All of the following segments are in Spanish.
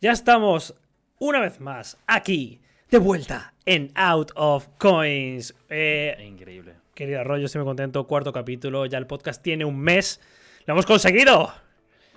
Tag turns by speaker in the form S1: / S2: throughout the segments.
S1: Ya estamos una vez más aquí, de vuelta en Out of Coins. Eh,
S2: Increíble.
S1: querido Arroyo, estoy muy contento. Cuarto capítulo, ya el podcast tiene un mes. ¡Lo hemos conseguido!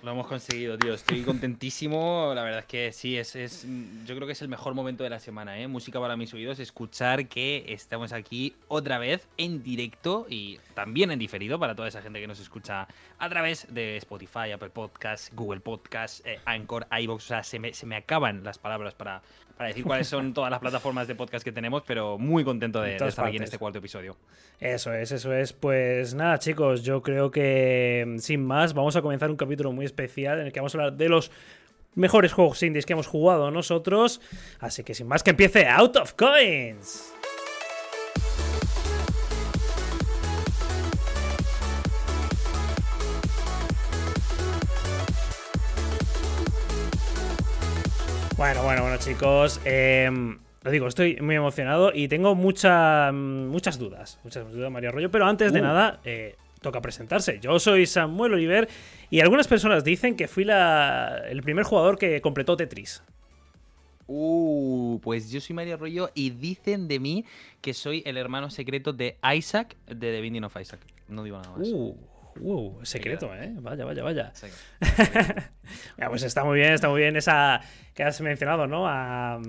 S2: Lo hemos conseguido, tío. Estoy contentísimo. La verdad es que sí, es, es yo creo que es el mejor momento de la semana, ¿eh? Música para mis oídos, escuchar que estamos aquí otra vez en directo y también en diferido para toda esa gente que nos escucha a través de Spotify, Apple Podcasts, Google Podcasts, eh, Anchor, iVoox. O sea, se me, se me acaban las palabras para, para decir cuáles son todas las plataformas de podcast que tenemos, pero muy contento de, estar aquí en este cuarto episodio.
S1: Eso es, eso es. Pues nada, chicos, yo creo que mm, sin más, vamos a comenzar un capítulo muy especial en el que vamos a hablar de los mejores juegos indies que hemos jugado nosotros. Así que sin más, que empiece Out of Coins. Bueno, bueno, bueno, chicos. em, lo digo, estoy muy emocionado y tengo mucha- muchas dudas. Muchas dudas, María Arroyo. Pero antes de
S2: Uh.
S1: nada, eh, toca presentarse. Yo soy Samuel Oliver y algunas personas dicen que fui la- el primer jugador que completó Tetris.
S2: Uh, pues yo soy Mario Arroyo y dicen de mí que soy el hermano secreto de Isaac de The Binding of Isaac. No digo nada más.
S1: Uh, uh, secreto, ¿eh? Vaya, vaya, vaya. Ya, pues está muy bien, está muy bien esa que has mencionado, ¿no? A,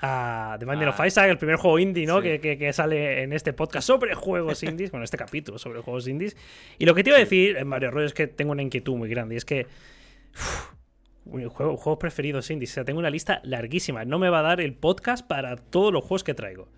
S1: a The Binding of
S2: Ah,
S1: Isaac, el primer juego indie, ¿no?
S2: sí.
S1: Que, que- que sale en este podcast sobre juegos indies, bueno, este capítulo sobre juegos indies. Y lo que te iba a decir, en Mario Arroyo, es que tengo una inquietud muy grande, y es que... uf, un juego, juegos preferidos indies, o sea, tengo una lista larguísima. No me va a dar el podcast para todos los juegos que traigo.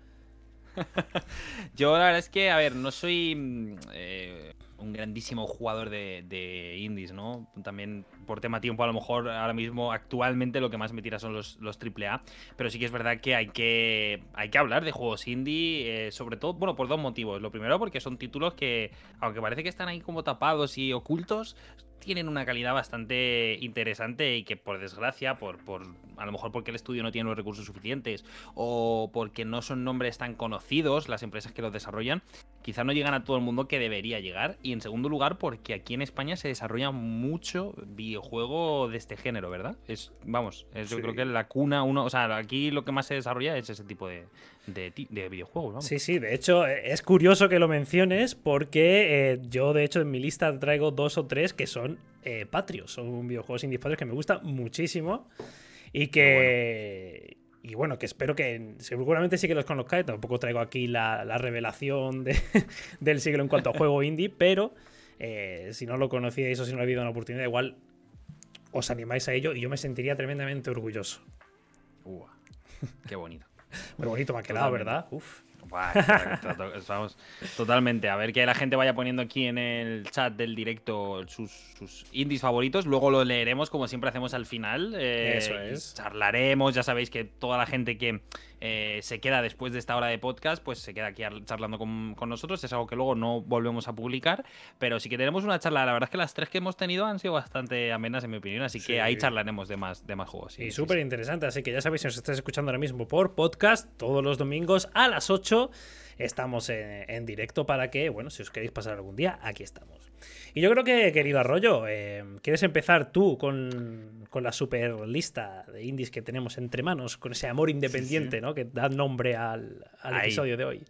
S2: Yo la verdad es que, a ver, no soy mm, eh, un grandísimo jugador de, indies, ¿no? También por tema tiempo, a lo mejor ahora mismo, actualmente lo que más me tira son los, los AAA, pero sí que es verdad que hay que, hay que hablar de juegos indie, eh, sobre todo, bueno, por dos motivos. Lo primero porque son títulos que, aunque parece que están ahí como tapados y ocultos, tienen una calidad bastante interesante y que por desgracia, por, por a lo mejor porque el estudio no tiene los recursos suficientes o porque no son nombres tan conocidos las empresas que los desarrollan, quizá no llegan a todo el mundo que debería llegar. Y en segundo lugar, porque aquí en España se desarrolla mucho videojuego de este género, ¿verdad? Es, vamos, es, yo creo que la cuna, uno, o sea, aquí lo que más se desarrolla es ese tipo de, de, de videojuegos, vamos.
S1: Sí, sí, de hecho eh, es curioso que lo menciones porque eh, yo de hecho en mi lista traigo dos o tres que son eh, patrios, son videojuegos indie patrios que me gustan muchísimo y que... Y bueno, que espero que seguramente sí que los conozcáis, tampoco traigo aquí la, la revelación de- del siglo en cuanto a juego indie, pero eh, si no lo conocíais o si no ha habido una oportunidad, igual os animáis a ello y yo me sentiría tremendamente orgulloso.
S2: Ua, qué bonito.
S1: Muy bonito me ha quedado,
S2: Totalmente.
S1: ¿verdad? Uf.
S2: Vamos, totalmente. A ver que la gente vaya poniendo aquí en el chat del directo sus, sus indies favoritos. Luego lo leeremos como siempre hacemos al final. eh,
S1: Eso es.
S2: Charlaremos. Ya sabéis que toda la gente que eh, se queda después de esta hora de podcast, pues se queda aquí charlando con, con nosotros. Es algo que luego no volvemos a publicar. Pero sí que tenemos una charla. La verdad es que las tres que hemos tenido han sido bastante amenas, en mi opinión. Así
S1: Sí.
S2: que ahí charlaremos de más, de más juegos. sí,
S1: Y súper
S2: sí.
S1: interesante, así que ya sabéis, si os estáis escuchando ahora mismo por podcast, todos los domingos a las 8 estamos en, en directo para que, bueno, si os queréis pasar algún día, aquí estamos. Y yo creo que, querido Arroyo, eh, ¿quieres empezar tú con, con la super lista de indies que tenemos entre manos, con ese amor independiente, ¿no? Que da nombre al, episodio de hoy.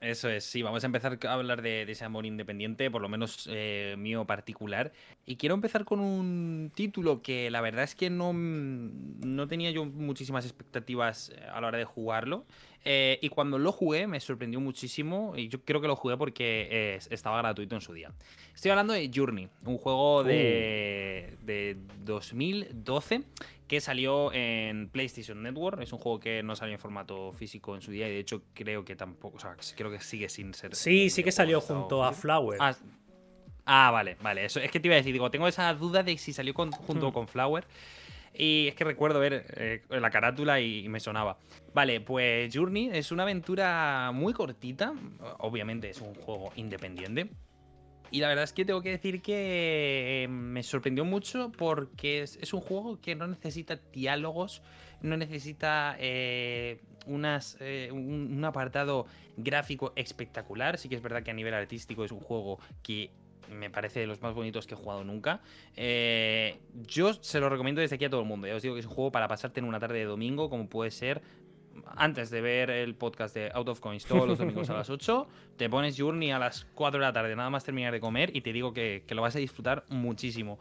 S2: Eso es, sí, vamos a empezar a hablar de, de ese amor independiente, por lo menos eh, mío particular. Y quiero empezar con un título que la verdad es que no, no tenía yo muchísimas expectativas eh, a la hora de jugarlo. Eh, y cuando lo jugué me sorprendió muchísimo. Y yo creo que lo jugué porque eh, estaba gratuito en su día. Estoy hablando de Journey, un juego de, de 2012 que salió en PlayStation Network. Es un juego que no salió en formato físico en su día y de hecho creo que tampoco, o sea, creo que sigue sin ser.
S1: Sí, sí que salió junto a. Flower.
S2: Ah, ah, vale, vale. Eso es que te iba a decir, digo, tengo esa duda de si salió con- junto
S1: Hmm.
S2: con Flower. Y es que recuerdo ver eh, la carátula y, me sonaba. Vale, pues Journey es una aventura muy cortita. Obviamente es un juego independiente. Y la verdad es que tengo que decir que eh, me sorprendió mucho porque es, un juego que no necesita diálogos, no necesita eh, unas, un, un apartado gráfico espectacular. Sí que es verdad que a nivel artístico es un juego que me parece de los más bonitos que he jugado nunca. Eh, yo se lo recomiendo desde aquí a todo el mundo. Ya os digo que es un juego para pasarte en una tarde de domingo, como puede ser antes de ver el podcast de Out of Coins todos los domingos a las 8, te pones Journey a las 4 de la tarde, nada más terminar de comer, y te digo que, lo vas a disfrutar muchísimo.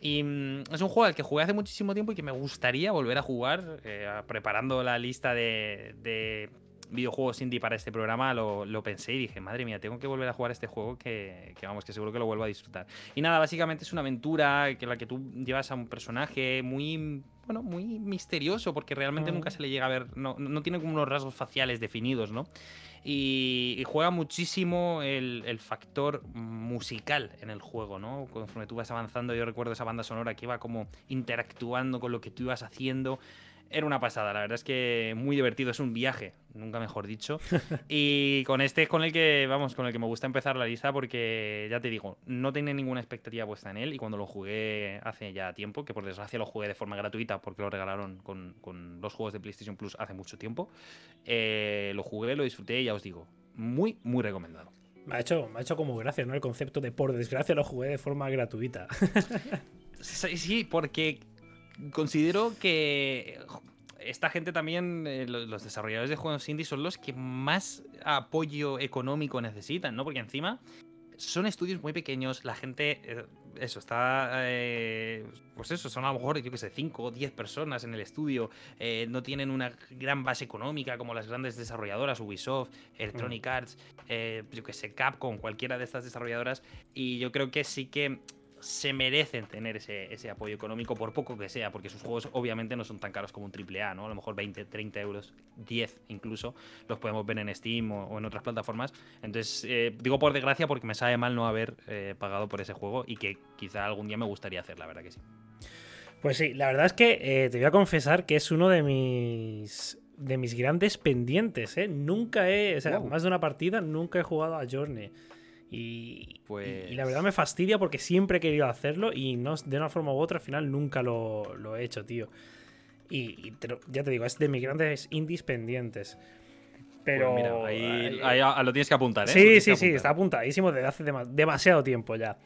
S2: Y mm, es un juego al que jugué hace muchísimo tiempo y que me gustaría volver a jugar, eh, preparando la lista de, videojuegos indie para este programa, lo, pensé y dije, madre mía, tengo que volver a jugar este juego que, que, vamos, que seguro que lo vuelvo a disfrutar. Y nada, básicamente es una aventura en la que tú llevas a un personaje muy bueno, muy misterioso, porque realmente nunca se le llega a ver, no, no tiene como unos rasgos faciales definidos, ¿no? Y, juega muchísimo el, el, factor musical en el juego, ¿no? Conforme tú vas avanzando, yo recuerdo esa banda sonora que iba como interactuando con lo que tú ibas haciendo era una pasada, la verdad es que muy divertido, es un viaje, nunca mejor dicho. y con este es con el que, vamos, con el que me gusta empezar la lista porque, ya te digo, no tenía ninguna expectativa puesta en él y cuando lo jugué hace ya tiempo, que por desgracia lo jugué de forma gratuita porque lo regalaron con, con los juegos de PlayStation Plus hace mucho tiempo, eh, lo jugué, lo disfruté y ya os digo, muy, muy recomendado.
S1: Me ha hecho, me ha hecho como gracia, ¿no? El concepto de por desgracia lo jugué de forma gratuita.
S2: sí, porque considero que esta gente también, eh, los desarrolladores de juegos indie son los que más apoyo económico necesitan, ¿no? Porque encima son estudios muy pequeños, la gente, eh, eso, está, eh, pues eso, son a lo mejor, yo que sé, 5 o 10 personas en el estudio, no tienen una gran base económica como las grandes desarrolladoras, Ubisoft, Electronic. Arts, yo que sé, Capcom, cualquiera de estas desarrolladoras, y yo creo que sí que se merecen tener ese, apoyo económico, por poco que sea, porque sus juegos obviamente no son tan caros como un AAA, ¿no? A lo mejor 20, 30 euros, 10 incluso, los podemos ver en Steam o, en otras plataformas. Entonces, eh, digo por desgracia porque me sabe mal no haber eh, pagado por ese juego y que quizá algún día me gustaría hacer, la verdad que sí.
S1: Pues sí, la verdad es que eh, te voy a confesar que es uno de mis de mis grandes pendientes, ¿eh? Nunca he, o sea, más de una partida, nunca he jugado a Journey. Y, pues... la verdad me fastidia porque siempre he querido hacerlo y no, de una forma u otra al final nunca lo, he hecho, tío. Y, ya te digo, es de mis grandes indies pendientes. Pero.
S2: Pues mira, ahí, lo tienes que apuntar, ¿eh?
S1: Sí, sí, sí, está apuntadísimo desde hace demasiado tiempo ya.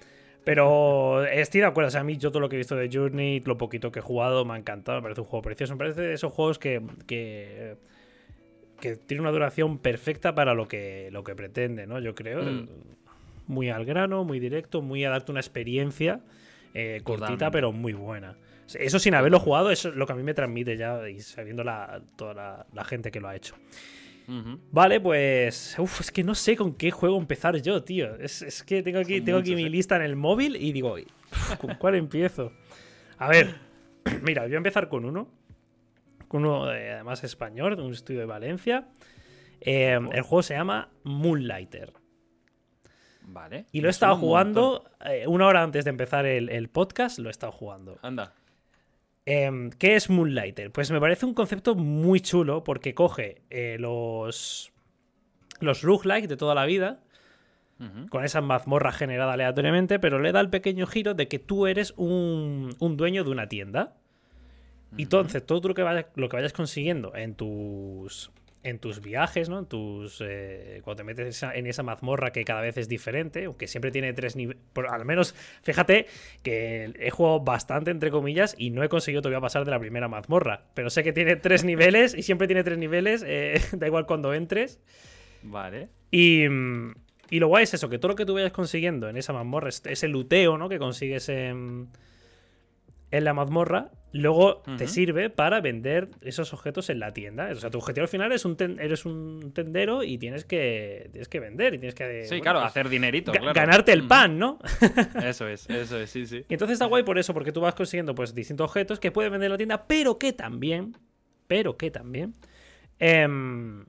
S1: Pero estoy de acuerdo, o sea, a mí yo todo lo que he visto de Journey, lo poquito que he jugado, me ha encantado, me parece un juego precioso, me parece de esos juegos que, que, tiene una duración perfecta para lo que, lo que pretende, ¿no? Yo creo. Mm muy al grano, muy directo, muy a darte una experiencia eh, cortita, pero muy buena. Eso sin haberlo jugado, eso es lo que a mí me transmite ya y sabiendo la, toda la, gente que lo ha hecho. Vale, pues. Uf, es que no sé con qué juego empezar yo, tío. Es, que tengo aquí, tengo aquí mi ¿eh? lista en el móvil y digo, ¿con cuál empiezo? A ver, mira, voy a empezar con uno. Con uno, además, español, de un estudio de Valencia. Eh, el juego se llama Moonlighter.
S2: Vale.
S1: Y lo he estado jugando eh, una hora antes de empezar el, podcast, lo he estado jugando.
S2: Anda.
S1: Em, ¿Qué es Moonlighter? Pues me parece un concepto muy chulo porque coge eh, los, los roguelike de toda la vida, con esa mazmorra generada aleatoriamente, pero le da el pequeño giro de que tú eres un, un dueño de una tienda. Y entonces, todo lo que, vayas, lo que vayas consiguiendo en tus en tus viajes, ¿no? En tus, eh, cuando te metes en esa mazmorra que cada vez es diferente, aunque siempre tiene tres niveles. Al menos, fíjate que he jugado bastante, entre comillas, y no he conseguido todavía pasar de la primera mazmorra. Pero sé que tiene tres niveles y siempre tiene tres niveles, eh, da igual cuando entres.
S2: Vale.
S1: Y, y lo guay es eso, que todo lo que tú vayas consiguiendo en esa mazmorra, ese luteo, ¿no? Que consigues en en la mazmorra, luego te sirve para vender esos objetos en la tienda. O sea, tu objetivo al final es un eres un tendero y tienes que, tienes que vender y tienes que...
S2: Sí, claro, pues, hacer dinerito.
S1: Ganarte el pan, ¿no?
S2: eso es, eso es, sí, sí.
S1: Y entonces está guay por eso, porque tú vas consiguiendo pues distintos objetos que puedes vender en la tienda, pero que también, pero que también... Em,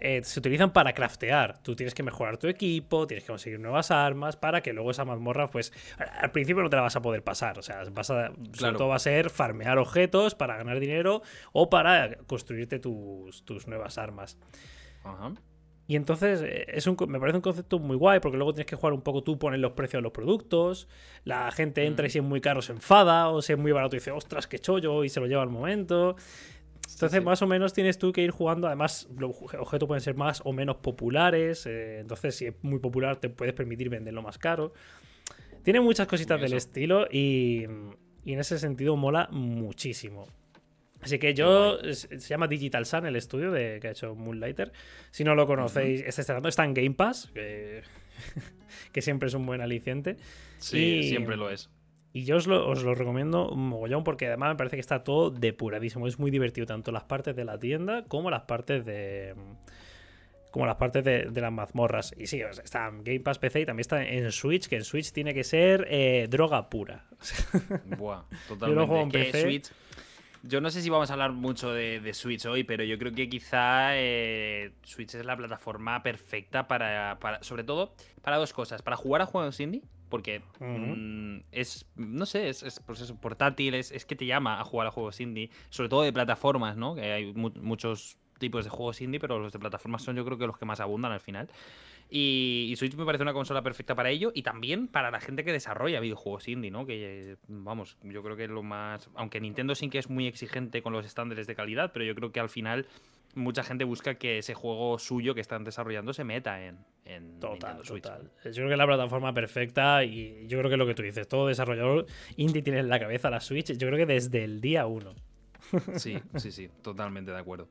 S1: eh, se utilizan para craftear. Tú tienes que mejorar tu equipo, tienes que conseguir nuevas armas para que luego esa mazmorra, pues al principio no te la vas a poder pasar. O sea, vas a, sobre todo va a ser farmear objetos para ganar dinero o para construirte tus, nuevas armas. Y entonces eh, es un, me parece un concepto muy guay porque luego tienes que jugar un poco tú, pones los precios de los productos, la gente entra y mm. si es muy caro se enfada o si es muy barato dice, ostras, qué chollo y se lo lleva al momento. Entonces, más o menos tienes tú que ir jugando. Además, los objetos pueden ser más o menos populares. Eh, entonces, si es muy popular, te puedes permitir venderlo más caro. Tiene muchas cositas del estilo y, y en ese sentido mola muchísimo. Así que yo, se llama Digital Sun, el estudio de, que ha hecho Moonlighter. Si no lo conocéis, este está en Game Pass, que, siempre es un buen aliciente.
S2: Sí, siempre lo es.
S1: Y yo os lo, recomiendo un mogollón porque además me parece que está todo depuradísimo. Es muy divertido, tanto las partes de la tienda como las partes de. Como las partes de, las mazmorras. Y sí, está en Game Pass PC y también está en Switch, que en Switch tiene que ser eh, droga pura.
S2: Buah, totalmente. Yo lo juego en PC. Yo no sé si vamos a hablar mucho de, Switch hoy, pero yo creo que quizá eh, Switch es la plataforma perfecta para, sobre todo, para dos cosas. Para jugar a juegos indie, porque mm, es, no sé, es, es pues portátil, es, que te llama a jugar a juegos indie, sobre todo de plataformas, ¿no? Que hay muchos tipos de juegos indie, pero los de plataformas son yo creo que los que más abundan al final. Y, Switch me parece una consola perfecta para ello y también para la gente que desarrolla videojuegos indie, ¿no? Que, vamos, yo creo que es lo más... Aunque Nintendo sí que es muy exigente con los estándares de calidad, pero yo creo que al final mucha gente busca que ese juego suyo que están desarrollando se meta en, en
S1: total, total. Yo creo que es la plataforma perfecta y yo creo que lo que tú dices, todo desarrollador indie tiene en la cabeza la Switch, yo creo que desde el día uno.
S2: Sí, sí, sí, totalmente de acuerdo.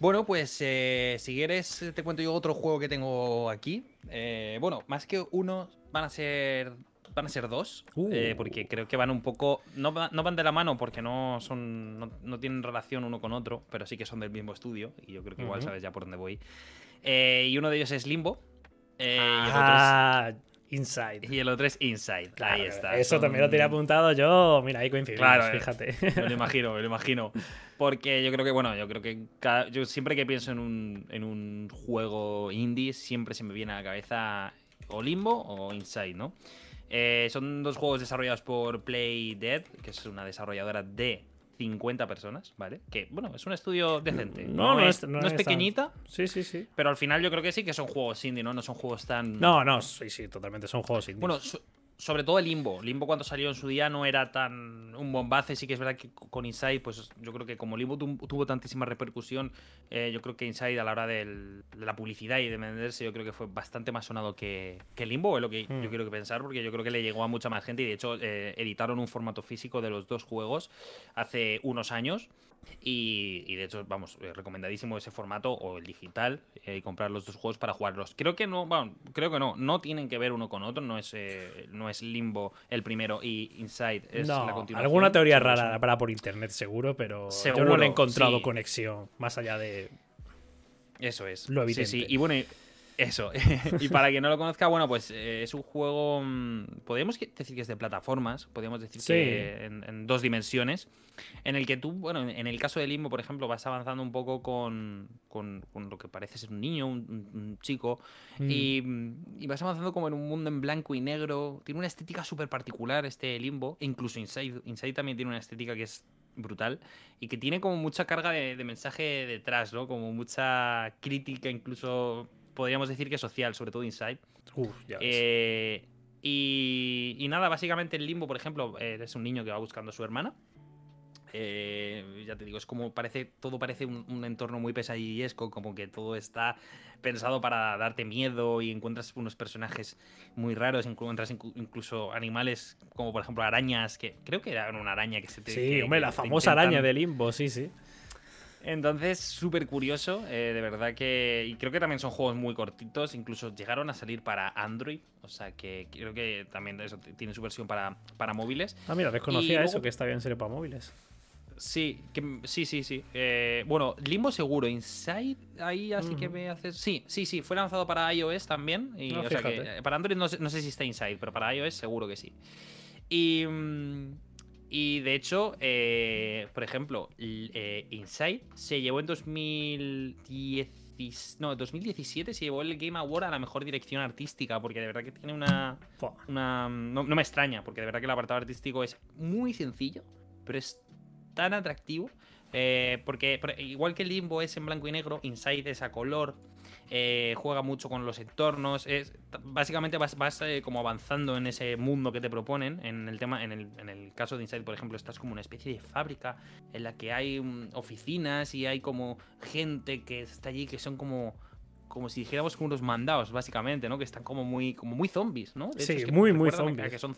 S2: Bueno, pues eh, si quieres te cuento yo otro juego que tengo aquí. Eh, bueno, más que uno, van a ser van a ser dos, eh, uh. porque creo que van un poco, no, van de la mano porque no son, no, tienen relación uno con otro, pero sí que son del mismo estudio y yo creo que igual sabes ya por dónde voy. y uno de ellos es Limbo.
S1: ah, Inside.
S2: Y el otro es Inside. ahí está.
S1: Eso también lo tenía apuntado yo. Mira, ahí coincidimos, claro, fíjate.
S2: Me lo imagino, me lo imagino. Porque yo creo que, bueno, yo creo que yo siempre que pienso en un, en un juego indie, siempre se me viene a la cabeza o Limbo o Inside, ¿no? Eh, son dos juegos desarrollados por Play Dead, que es una desarrolladora de 50 personas, ¿vale? Que, bueno, es un estudio decente. No, no, es, no es, pequeñita.
S1: Sí, sí, sí.
S2: Pero al final yo creo que sí que son juegos indie, ¿no? No son juegos tan.
S1: No, no, sí, sí, totalmente son juegos indie.
S2: Bueno, sobre todo el Limbo. Limbo cuando salió en su día no era tan un bombazo. Sí que es verdad que con Inside, pues yo creo que como Limbo tuvo tantísima repercusión, eh, yo creo que Inside a la hora de la publicidad y de venderse, yo creo que fue bastante más sonado que, que Limbo, es lo que yo hmm. quiero pensar, porque yo creo que le llegó a mucha más gente y de hecho eh, editaron un formato físico de los dos juegos hace unos años. Y, de hecho, vamos, eh, recomendadísimo ese formato o el digital eh, y comprar los dos juegos para jugarlos. Creo que no, bueno, creo que no, no tienen que ver uno con otro, no es, eh, no es Limbo el primero y Inside es la continuación.
S1: Alguna teoría rara para por internet seguro, pero yo no le he encontrado conexión más allá de
S2: eso es. Lo evidente. Sí, sí. Y bueno, eso. y para quien no lo conozca, bueno, pues eh, es un juego. Mm, podríamos decir que es de plataformas, podríamos decir que en, dos dimensiones. En el que tú, bueno, en el caso de Limbo, por ejemplo, vas avanzando un poco con, con, lo que parece ser un niño, un, chico, mm. y, vas avanzando como en un mundo en blanco y negro. Tiene una estética súper particular este Limbo, e incluso Inside. Inside también tiene una estética que es brutal y que tiene como mucha carga de, de mensaje detrás, ¿no? Como mucha crítica, incluso podríamos decir que social, sobre todo Inside. Eh, y, nada, básicamente el limbo, por ejemplo, es un niño que va buscando a su hermana. Eh, ya te digo, es como parece, todo parece un, entorno muy pesadillesco, como que todo está pensado para darte miedo y encuentras unos personajes muy raros, encuentras incluso animales como por ejemplo arañas, que creo que era una araña que se te...
S1: Sí, hombre, la famosa araña de limbo, sí, sí.
S2: Entonces, súper curioso, eh, de verdad que. Y creo que también son juegos muy cortitos, incluso llegaron a salir para Android, o sea que creo que también eso tiene su versión para, para móviles.
S1: Ah, mira, desconocía eso, que está bien ser para móviles.
S2: Sí, que, sí, sí, sí. Eh, bueno, Limbo seguro, Inside, ahí así que me haces. Sí, sí, sí, fue lanzado para iOS también. Y, o sea que, para Android no, no, sé si está Inside, pero para iOS seguro que sí. Y. Mm, y de hecho, eh, por ejemplo, eh, Inside se llevó en 2010, no, 2017 se llevó el Game Award a la mejor dirección artística, porque de verdad que tiene una... una no, me extraña, porque de verdad que el apartado artístico es muy sencillo, pero es tan atractivo. Eh, porque igual que Limbo es en blanco y negro, Inside es a color. Eh, juega mucho con los entornos. Es, básicamente vas, eh, como avanzando en ese mundo que te proponen. En el tema, en el, caso de Inside, por ejemplo, estás como una especie de fábrica en la que hay mm, oficinas y hay como gente que está allí que son como como si dijéramos como unos mandados, básicamente, ¿no? Que están como muy, como muy zombies, ¿no?
S1: sí, muy, muy zombies.
S2: Que son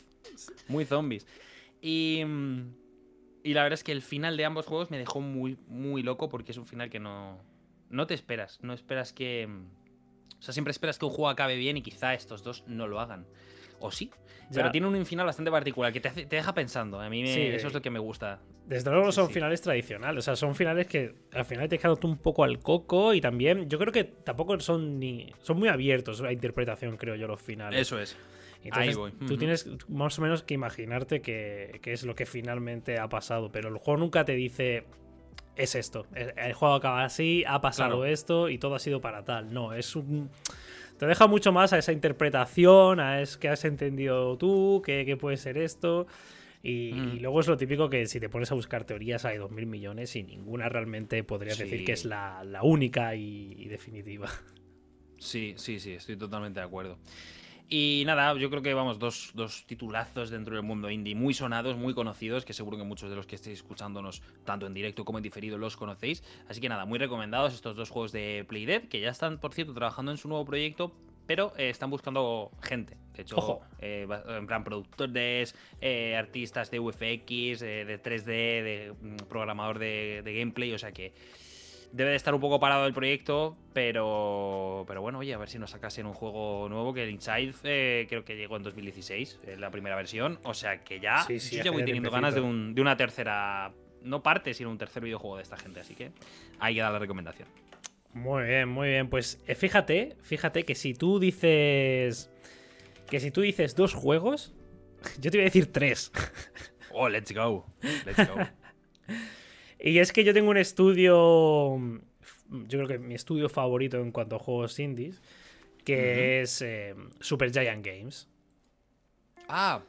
S2: muy zombies. Y, y la verdad es que el final de ambos juegos me dejó muy, muy loco porque es un final que no, no te esperas. No esperas que... O sea, siempre esperas que un juego acabe bien y quizá estos dos no lo hagan. O sí. Pero tiene un final bastante particular que te, deja pensando. A mí eso es lo que me gusta.
S1: Desde luego son finales tradicionales. O sea, son finales que al final te quedan un poco al coco y también yo creo que tampoco son ni... Son muy abiertos a interpretación, creo yo, los finales.
S2: Eso es.
S1: Entonces, Tú tienes más o menos que imaginarte qué es lo que finalmente ha pasado, pero el juego nunca te dice es esto. El, juego acaba así, ha pasado esto y todo ha sido para tal. No, es un. Te deja mucho más a esa interpretación, a es que has entendido tú, que, puede ser esto. Y, luego es lo típico que si te pones a buscar teorías hay 2.000 millones y ninguna realmente podrías decir que es la, única y definitiva.
S2: Sí, sí, sí, estoy totalmente de acuerdo. Y nada, yo creo que vamos, dos, titulazos dentro del mundo indie muy sonados, muy conocidos, que seguro que muchos de los que estéis escuchándonos, tanto en directo como en diferido, los conocéis. Así que nada, muy recomendados estos dos juegos de Playdead, que ya están, por cierto, trabajando en su nuevo proyecto, pero eh, están buscando gente. De hecho, eh, en plan productores, eh, artistas de UFX, de 3D, de mm, programador de gameplay, o sea que debe de estar un poco parado el proyecto, pero, pero bueno, oye, a ver si nos sacasen un juego nuevo, que el Inside eh, creo que llegó en 2016, en la primera versión, o sea que ya, sí, yo ya voy teniendo ganas de, un, de, una tercera, no parte, sino un tercer videojuego de esta gente, así que ahí queda la recomendación.
S1: Muy bien, muy bien, pues eh, fíjate, fíjate que si tú dices, que si tú dices dos juegos, yo te voy a decir tres.
S2: Oh, let's go, let's go.
S1: Y es que yo tengo un estudio, yo creo que mi estudio favorito en cuanto a juegos indies, que es eh, Super Giant Games.
S2: Ah.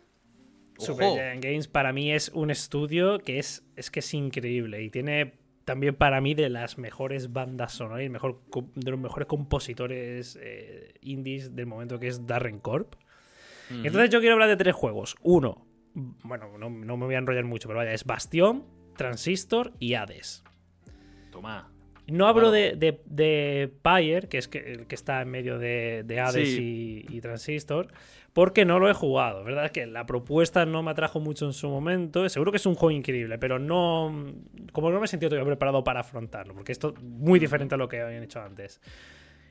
S1: Super Giant Games para mí es un estudio que es, es que es increíble y tiene también para mí de las mejores bandas sonoras y mejor, de los mejores compositores eh, indies del momento que es Darren Corp. Entonces yo quiero hablar de tres juegos. Uno, bueno, no, no, me voy a enrollar mucho, pero vaya, es Bastion, Transistor y Hades.
S2: Toma.
S1: No hablo de, de, Pyre, que es que, el que está en medio de, Hades y, Transistor, porque no lo he jugado. ¿Verdad? Que la propuesta no me atrajo mucho en su momento. Seguro que es un juego increíble, pero no. Como no me he sentido todavía preparado para afrontarlo, porque esto es muy diferente a lo que habían hecho antes.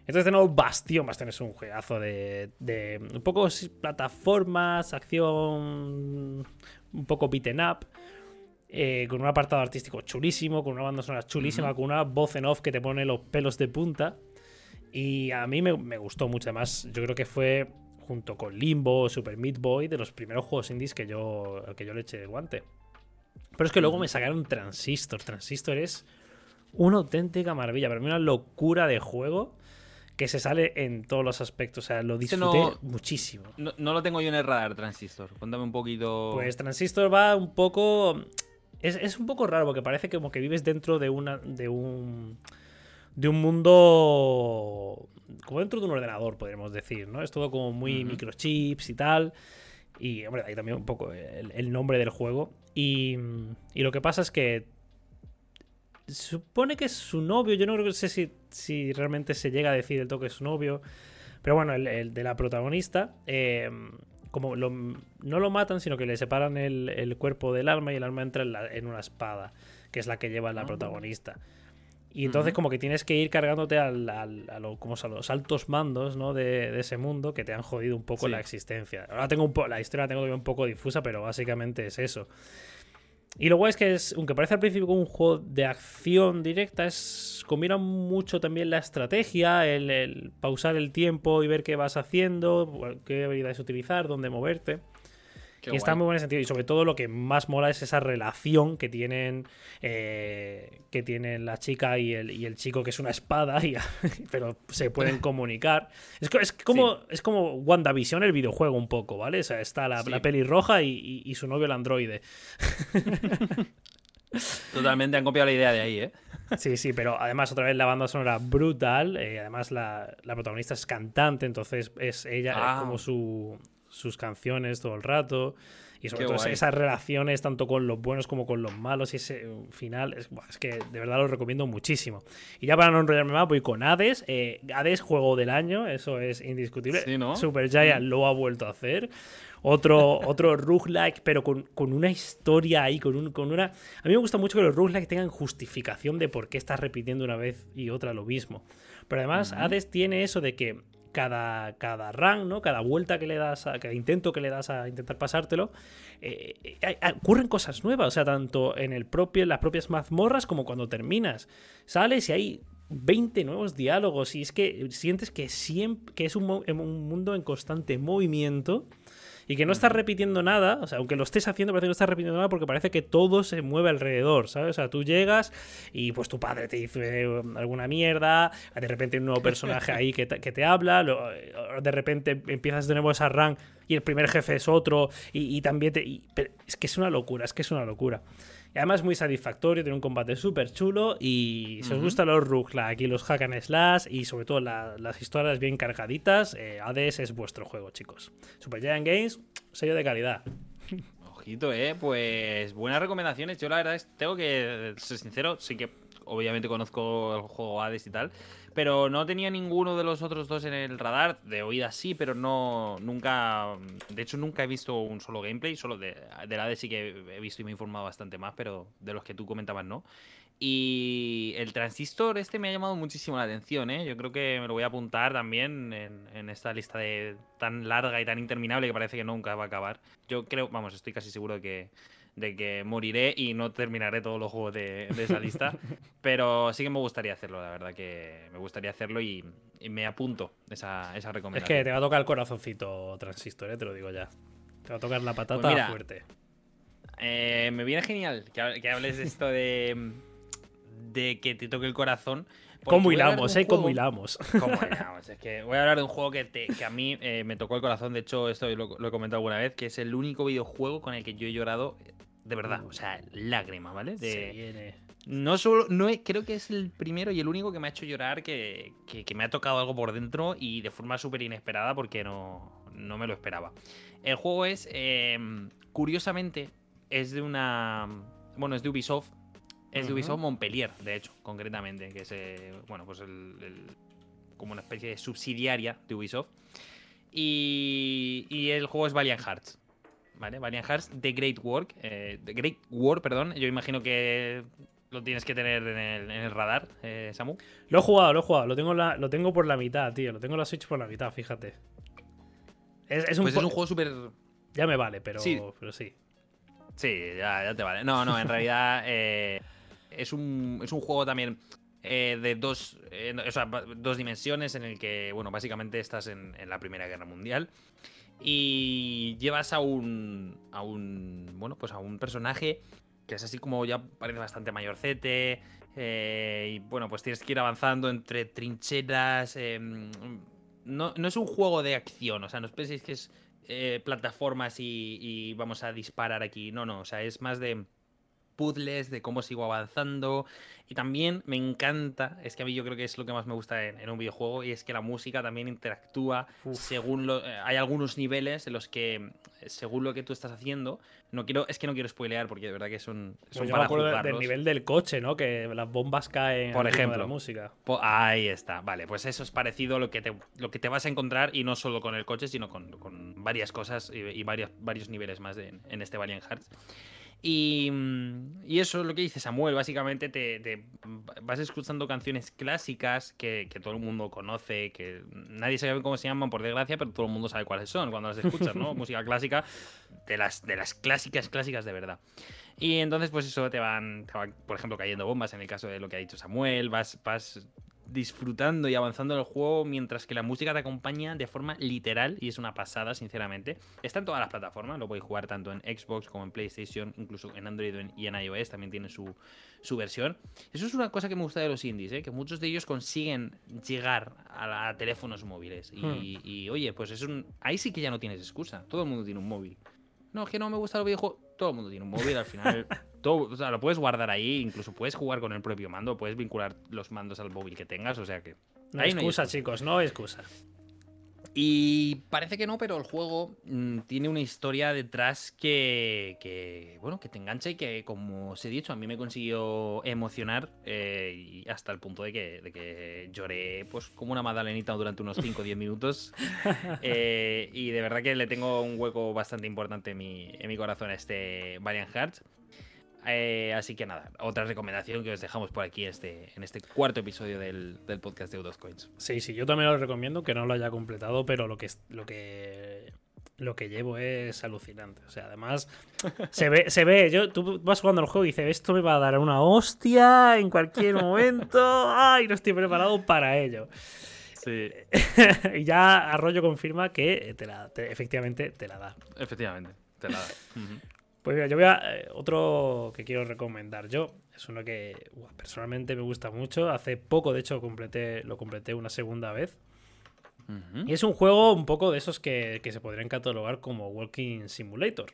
S1: Entonces, de nuevo, Bastion. Bastion es un juegazo de, de un poco plataformas, acción, un poco beaten up. Eh, con un apartado artístico chulísimo, con una banda sonora chulísima, con una voz en off que te pone los pelos de punta. Y a mí me, gustó mucho. Además, yo creo que fue, junto con Limbo, Super Meat Boy, de los primeros juegos indies que yo, que yo le eché el guante. Pero es que luego me sacaron Transistor. Transistor es una auténtica maravilla. Para mí, una locura de juego que se sale en todos los aspectos. O sea, lo disfruté muchísimo.
S2: No, no, lo tengo yo en el radar, Transistor. Cuéntame un poquito.
S1: Pues Transistor va un poco. Es, un poco raro porque parece como que vives dentro de una. de un. de un mundo. como dentro de un ordenador, podríamos decir, ¿no? Es todo como muy microchips y tal. Y, hombre, ahí también un poco el, nombre del juego. Y, y, lo que pasa es que. Supone que es su novio. Yo no sé si, si realmente se llega a decir el toque es su novio. Pero bueno, el, de la protagonista. Eh, como no lo matan, sino que le separan el, cuerpo del alma y el alma entra en, una espada, que es la que lleva la ah. protagonista. Y entonces como que tienes que ir cargándote al, a, los altos mandos ¿no? de, ese mundo que te han jodido un poco la existencia. Ahora tengo un la historia la tengo un poco difusa, pero básicamente es eso. Y lo guay es que, es, aunque parece al principio como un juego de acción directa, es combina mucho también la estrategia, el, pausar el tiempo y ver qué vas haciendo, qué habilidades utilizar, dónde moverte y está muy buen sentido. Y sobre todo lo que más mola es esa relación que tienen eh, que tienen la chica y el, y el, chico, que es una espada, y, pero se pueden comunicar. Es, es como, es como WandaVision, el videojuego, un poco, ¿vale? O sea, está la, la peli roja y, y, su novio el androide.
S2: Totalmente han copiado la idea de ahí, ¿eh?
S1: Sí, sí, pero además otra vez la banda sonora brutal. Eh, además la, la, protagonista es cantante, entonces es ella es como ah. su, sus canciones todo el rato. Y sobre todo esas relaciones, tanto con los buenos como con los malos, y ese final, es, que de verdad lo recomiendo muchísimo. Y ya para no enrollarme más, voy con Hades. Eh, Hades, juego del año, eso es indiscutible. Super Giant lo ha vuelto a hacer. Otro, otro roguelike, pero con, una historia ahí, con, un, con una... A mí me gusta mucho que los roguelike tengan justificación de por qué estás repitiendo una vez y otra lo mismo. Pero además, Hades tiene eso de que cada, cada run, ¿no? Cada vuelta que le das, a, cada intento que le das a intentar pasártelo, eh, eh, ocurren cosas nuevas. O sea, tanto en el propio, en las propias mazmorras como cuando terminas. Sales y hay 20 nuevos diálogos y es que sientes que siempre que es un, un mundo en constante movimiento y que no estás repitiendo nada, o sea, aunque lo estés haciendo, parece que no estás repitiendo nada porque parece que todo se mueve alrededor, ¿sabes? O sea, tú llegas y pues tu padre te dice um, alguna mierda, de repente hay un nuevo personaje ahí que te, que te habla, de repente empiezas de nuevo esa run y el primer jefe es otro y, también te... es que es una locura, es que es una locura. Y además muy satisfactorio, tiene un combate súper chulo y si os gustan los roguelike y los hack and slash y sobre todo las historias bien cargaditas, eh, Hades es vuestro juego, chicos. Super Giant Games, sello de calidad.
S2: Ojito, eh, pues buenas recomendaciones. Yo la verdad es, tengo que ser sincero, sí que obviamente conozco el juego Hades y tal, pero no tenía ninguno de los otros dos en el radar. De oída sí, pero no. Nunca. De hecho, nunca he visto un solo gameplay. Solo de, la de sí que he visto y me he informado bastante más, pero de los que tú comentabas no. Y el transistor este me ha llamado muchísimo la atención, ¿eh? Yo creo que me lo voy a apuntar también en, en, esta lista de tan larga y tan interminable que parece que nunca va a acabar. Yo creo, vamos, estoy casi seguro de que de que moriré y no terminaré todos los juegos de, esa lista. pero sí que me gustaría hacerlo, la verdad que me gustaría hacerlo y, me apunto esa, esa, recomendación.
S1: Es que te va a tocar el corazoncito transistor, ¿eh? te lo digo ya. Te va a tocar la patata pues fuerte.
S2: Eh, me viene genial que, que hables de esto de, de que te toque el corazón.
S1: ¿Cómo hilamos, eh? ¿Cómo hilamos?
S2: ¿Cómo hilamos? Es que voy a hablar de un juego que, que a mí eh, me tocó el corazón. De hecho, esto lo, lo, he comentado alguna vez, que es el único videojuego con el que yo he llorado de verdad, o sea, lágrimas, ¿vale? De, no solo, no creo que es el primero y el único que me ha hecho llorar, que, me ha tocado algo por dentro y de forma súper inesperada porque no, no, me lo esperaba. El juego es, em, curiosamente, es de una, bueno, es de Ubisoft, es de Ubisoft Montpellier, de hecho, concretamente, que es, eh, bueno, pues el, como una especie de subsidiaria de Ubisoft. Y, y el juego es Valiant Hearts. ¿Vale? Valiant Hearts The Great Work, eh, The Great War, perdón. Yo imagino que lo tienes que tener en el, radar, eh, Samu.
S1: Lo he jugado, lo he jugado. Lo tengo, lo tengo por la mitad, tío. Lo tengo la Switch por la mitad, fíjate.
S2: Es, un, pues es un juego súper.
S1: Ya me vale, pero sí. Pero sí.
S2: Sí, ya, te vale. No, no, en realidad eh, es, un, es un juego también eh, de dos, o sea, dos dimensiones en el que, bueno, básicamente estás en, en la Primera Guerra Mundial y llevas a un, a un, bueno, pues a un personaje que es así como ya parece bastante mayorcete. Eh, y bueno, pues tienes que ir avanzando entre trincheras. Em, no, es un juego de acción, o sea, no os penséis que es eh, plataformas y, y, vamos a disparar aquí. No, no, o sea, es más de puzzles, de cómo sigo avanzando. Y también me encanta, es que a mí yo creo que es lo que más me gusta en, un videojuego, y es que la música también interactúa según lo, eh, hay algunos niveles en los que, según lo que tú estás haciendo, no quiero, es que no quiero spoilear porque de verdad que son,
S1: son pues yo me acuerdo del nivel del coche, ¿no? Que las bombas caen
S2: por ejemplo
S1: de la música.
S2: ahí está, vale, pues eso es parecido a lo que te, lo que te vas a encontrar y no solo con el coche, sino con, con varias cosas y, varios, varios niveles más en este Valiant Hearts. Mm, y, eso es lo que dice Samuel. Básicamente te, vas escuchando canciones clásicas que, todo el mundo conoce, que nadie sabe cómo se llaman, por desgracia, pero todo el mundo sabe cuáles son cuando las escuchas, ¿no? Música clásica, de las, de las clásicas, clásicas de verdad. Y entonces, pues eso te van, te van, por ejemplo, cayendo bombas en el caso de lo que ha dicho Samuel, vas, vas disfrutando y avanzando en el juego mientras que la música te acompaña de forma literal y es una pasada, sinceramente. Está en todas las plataformas, lo podéis jugar tanto en Xbox como en PlayStation, incluso en Android y en iOS también tiene su, versión. Eso es una cosa que me gusta de los indies, ¿eh? que muchos de ellos consiguen llegar a, teléfonos móviles. Y, hmm. y, oye, pues es un... ahí sí que ya no tienes excusa, todo el mundo tiene un móvil. No, es que no me gusta el videojuego, todo el mundo tiene un móvil, al final o sea, lo puedes guardar ahí, incluso puedes jugar con el propio mando, puedes vincular los mandos al móvil que tengas, o sea que...
S1: No hay excusa, chicos, no hay excusa.
S2: Y parece que no, pero el juego mm, tiene una historia detrás que, que, bueno, que te engancha y que, como os he dicho, a mí me consiguió emocionar eh, y hasta el punto de que, de que, lloré pues como una magdalenita durante unos 5 o 10 minutos. Eh, y de verdad que le tengo un hueco bastante importante en mi, en mi corazón a este Valiant Hearts. Eh, así que nada, otra recomendación que os dejamos por aquí este, en este cuarto episodio del, podcast de Coins.
S1: Sí, sí, yo también lo recomiendo, que no lo haya completado, pero lo que, lo que, lo que llevo es alucinante. O sea, además, se ve, se ve, yo, tú vas jugando el juego y dices, esto me va a dar una hostia en cualquier momento. ¡Ay, no estoy preparado para ello! Sí. y ya Arroyo confirma que te la, efectivamente te la da.
S2: Efectivamente, te la da.
S1: Pues mira, yo voy a. Eh, otro que quiero recomendar yo. Es uno que personalmente me gusta mucho. Hace poco, de hecho, completé, lo completé una segunda vez. Y es un juego un poco de esos que, se podrían catalogar como Walking Simulator.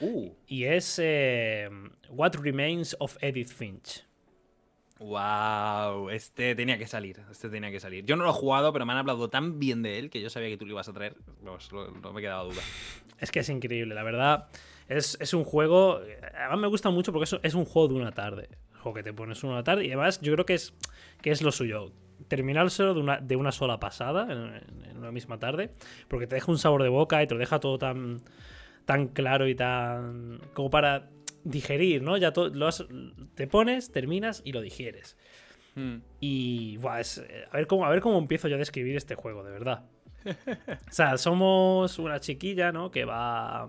S1: Uh. Y es eh, What Remains of Edith Finch.
S2: Wow, este tenía que salir, este tenía que salir. Yo no lo he jugado, pero me han hablado tan bien de él que yo sabía que tú lo ibas a traer. no me quedaba duda.
S1: Es que es increíble, la verdad. Es, un juego. Además, me gusta mucho porque es, un juego de una tarde. O que te pones una tarde. Y además, yo creo que es, que es lo suyo. Terminárselo de una, de una sola pasada, en, una misma tarde. Porque te deja un sabor de boca y te lo deja todo tan, tan claro y tan. como para digerir, ¿no? Ya lo te pones, terminas y lo digieres. Hmm. Y buah, a, ver cómo, a ver cómo empiezo yo a describir este juego, de verdad. o sea, somos una chiquilla, ¿no? Que va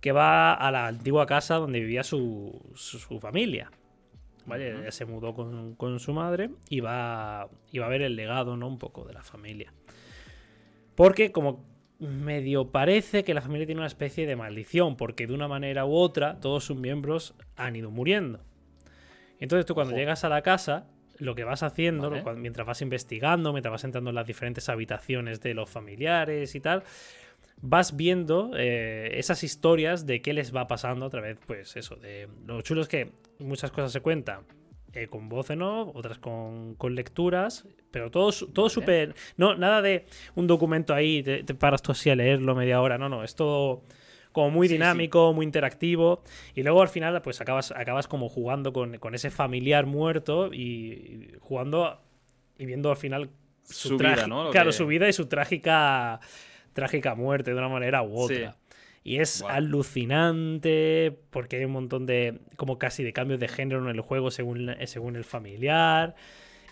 S1: que va a la antigua casa donde vivía su, su, familia. ¿Vale? se mudó con, su madre y va, a ver el legado, ¿no? Un poco de la familia. Porque como medio parece que la familia tiene una especie de maldición, porque de una manera u otra todos sus miembros han ido muriendo. Entonces tú cuando llegas a la casa, lo que vas haciendo, mientras vas investigando, mientras vas entrando en las diferentes habitaciones de los familiares y tal, vas viendo eh, esas historias de qué les va pasando a través, pues eso, de lo chulo es que muchas cosas se cuentan eh, con voz en off, otras con, lecturas, pero todo, todo súper... No, nada de un documento ahí, te, paras tú así a leerlo media hora, no, no, es todo como muy dinámico, muy interactivo, y luego al final pues acabas, acabas como jugando con, ese familiar muerto y, jugando y viendo al final su, vida, ¿no? claro, su vida y su trágica trágica muerte de una manera u otra. Y es alucinante porque hay un montón de, como casi de cambios de género en el juego según, según el familiar.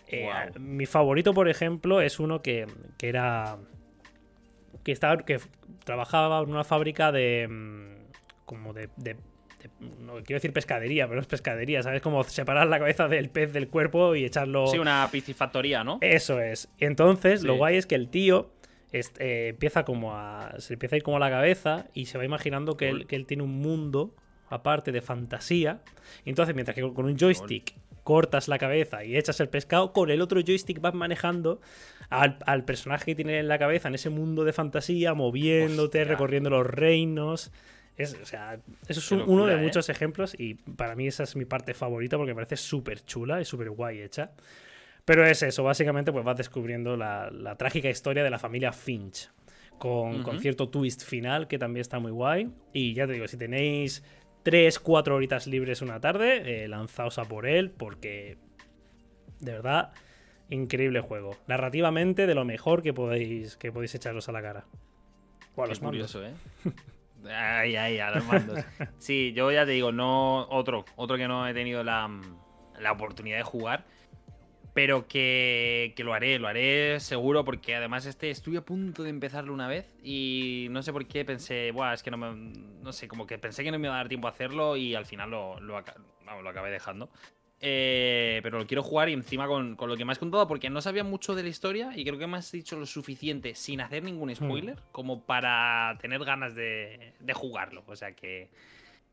S1: Eh, mi favorito, por ejemplo, es uno que, que era. que estaba. que trabajaba en una fábrica de. Mm, como de, no quiero decir pescadería, pero es pescadería, ¿sabes? Como separar la cabeza del pez del cuerpo y echarlo.
S2: Sí, una piscifactoría, ¿no?
S1: Eso es. Entonces, lo guay es que el tío eh, empieza como a. Se empieza a ir como a la cabeza y se va imaginando que, él, que él, tiene un mundo aparte de fantasía. Y entonces, mientras que con un joystick cortas la cabeza y echas el pescado, con el otro joystick vas manejando al, personaje que tiene en la cabeza en ese mundo de fantasía, moviéndote, recorriendo los reinos. Es, o sea, eso es uno de ¿eh? muchos ejemplos y para mí esa es mi parte favorita porque me parece súper chula y súper guay hecha. Pero es eso, básicamente pues vas descubriendo la, trágica historia de la familia Finch. Con, cierto twist final que también está muy guay. Y ya te digo, si tenéis 3, 4 horitas libres una tarde, eh, lanzaos a por él porque de verdad, increíble juego. Narrativamente de lo mejor que podéis, que podéis echaros a la cara.
S2: Qué curioso, ¿eh? ay, ay, a los mandos. Sí, yo ya te digo, no otro, otro que no he tenido la, la oportunidad de jugar pero que, lo haré, lo haré seguro, porque además este estuve a punto de empezarlo una vez y no sé por qué pensé, Buah, es que no me. No sé, como que pensé que no me iba a dar tiempo a hacerlo y al final lo, lo, acabé dejando. Eh, pero lo quiero jugar y encima con, lo que me has contado, porque no sabía mucho de la historia y creo que me has dicho lo suficiente sin hacer ningún spoiler, hmm. como para tener ganas de, de jugarlo. O sea que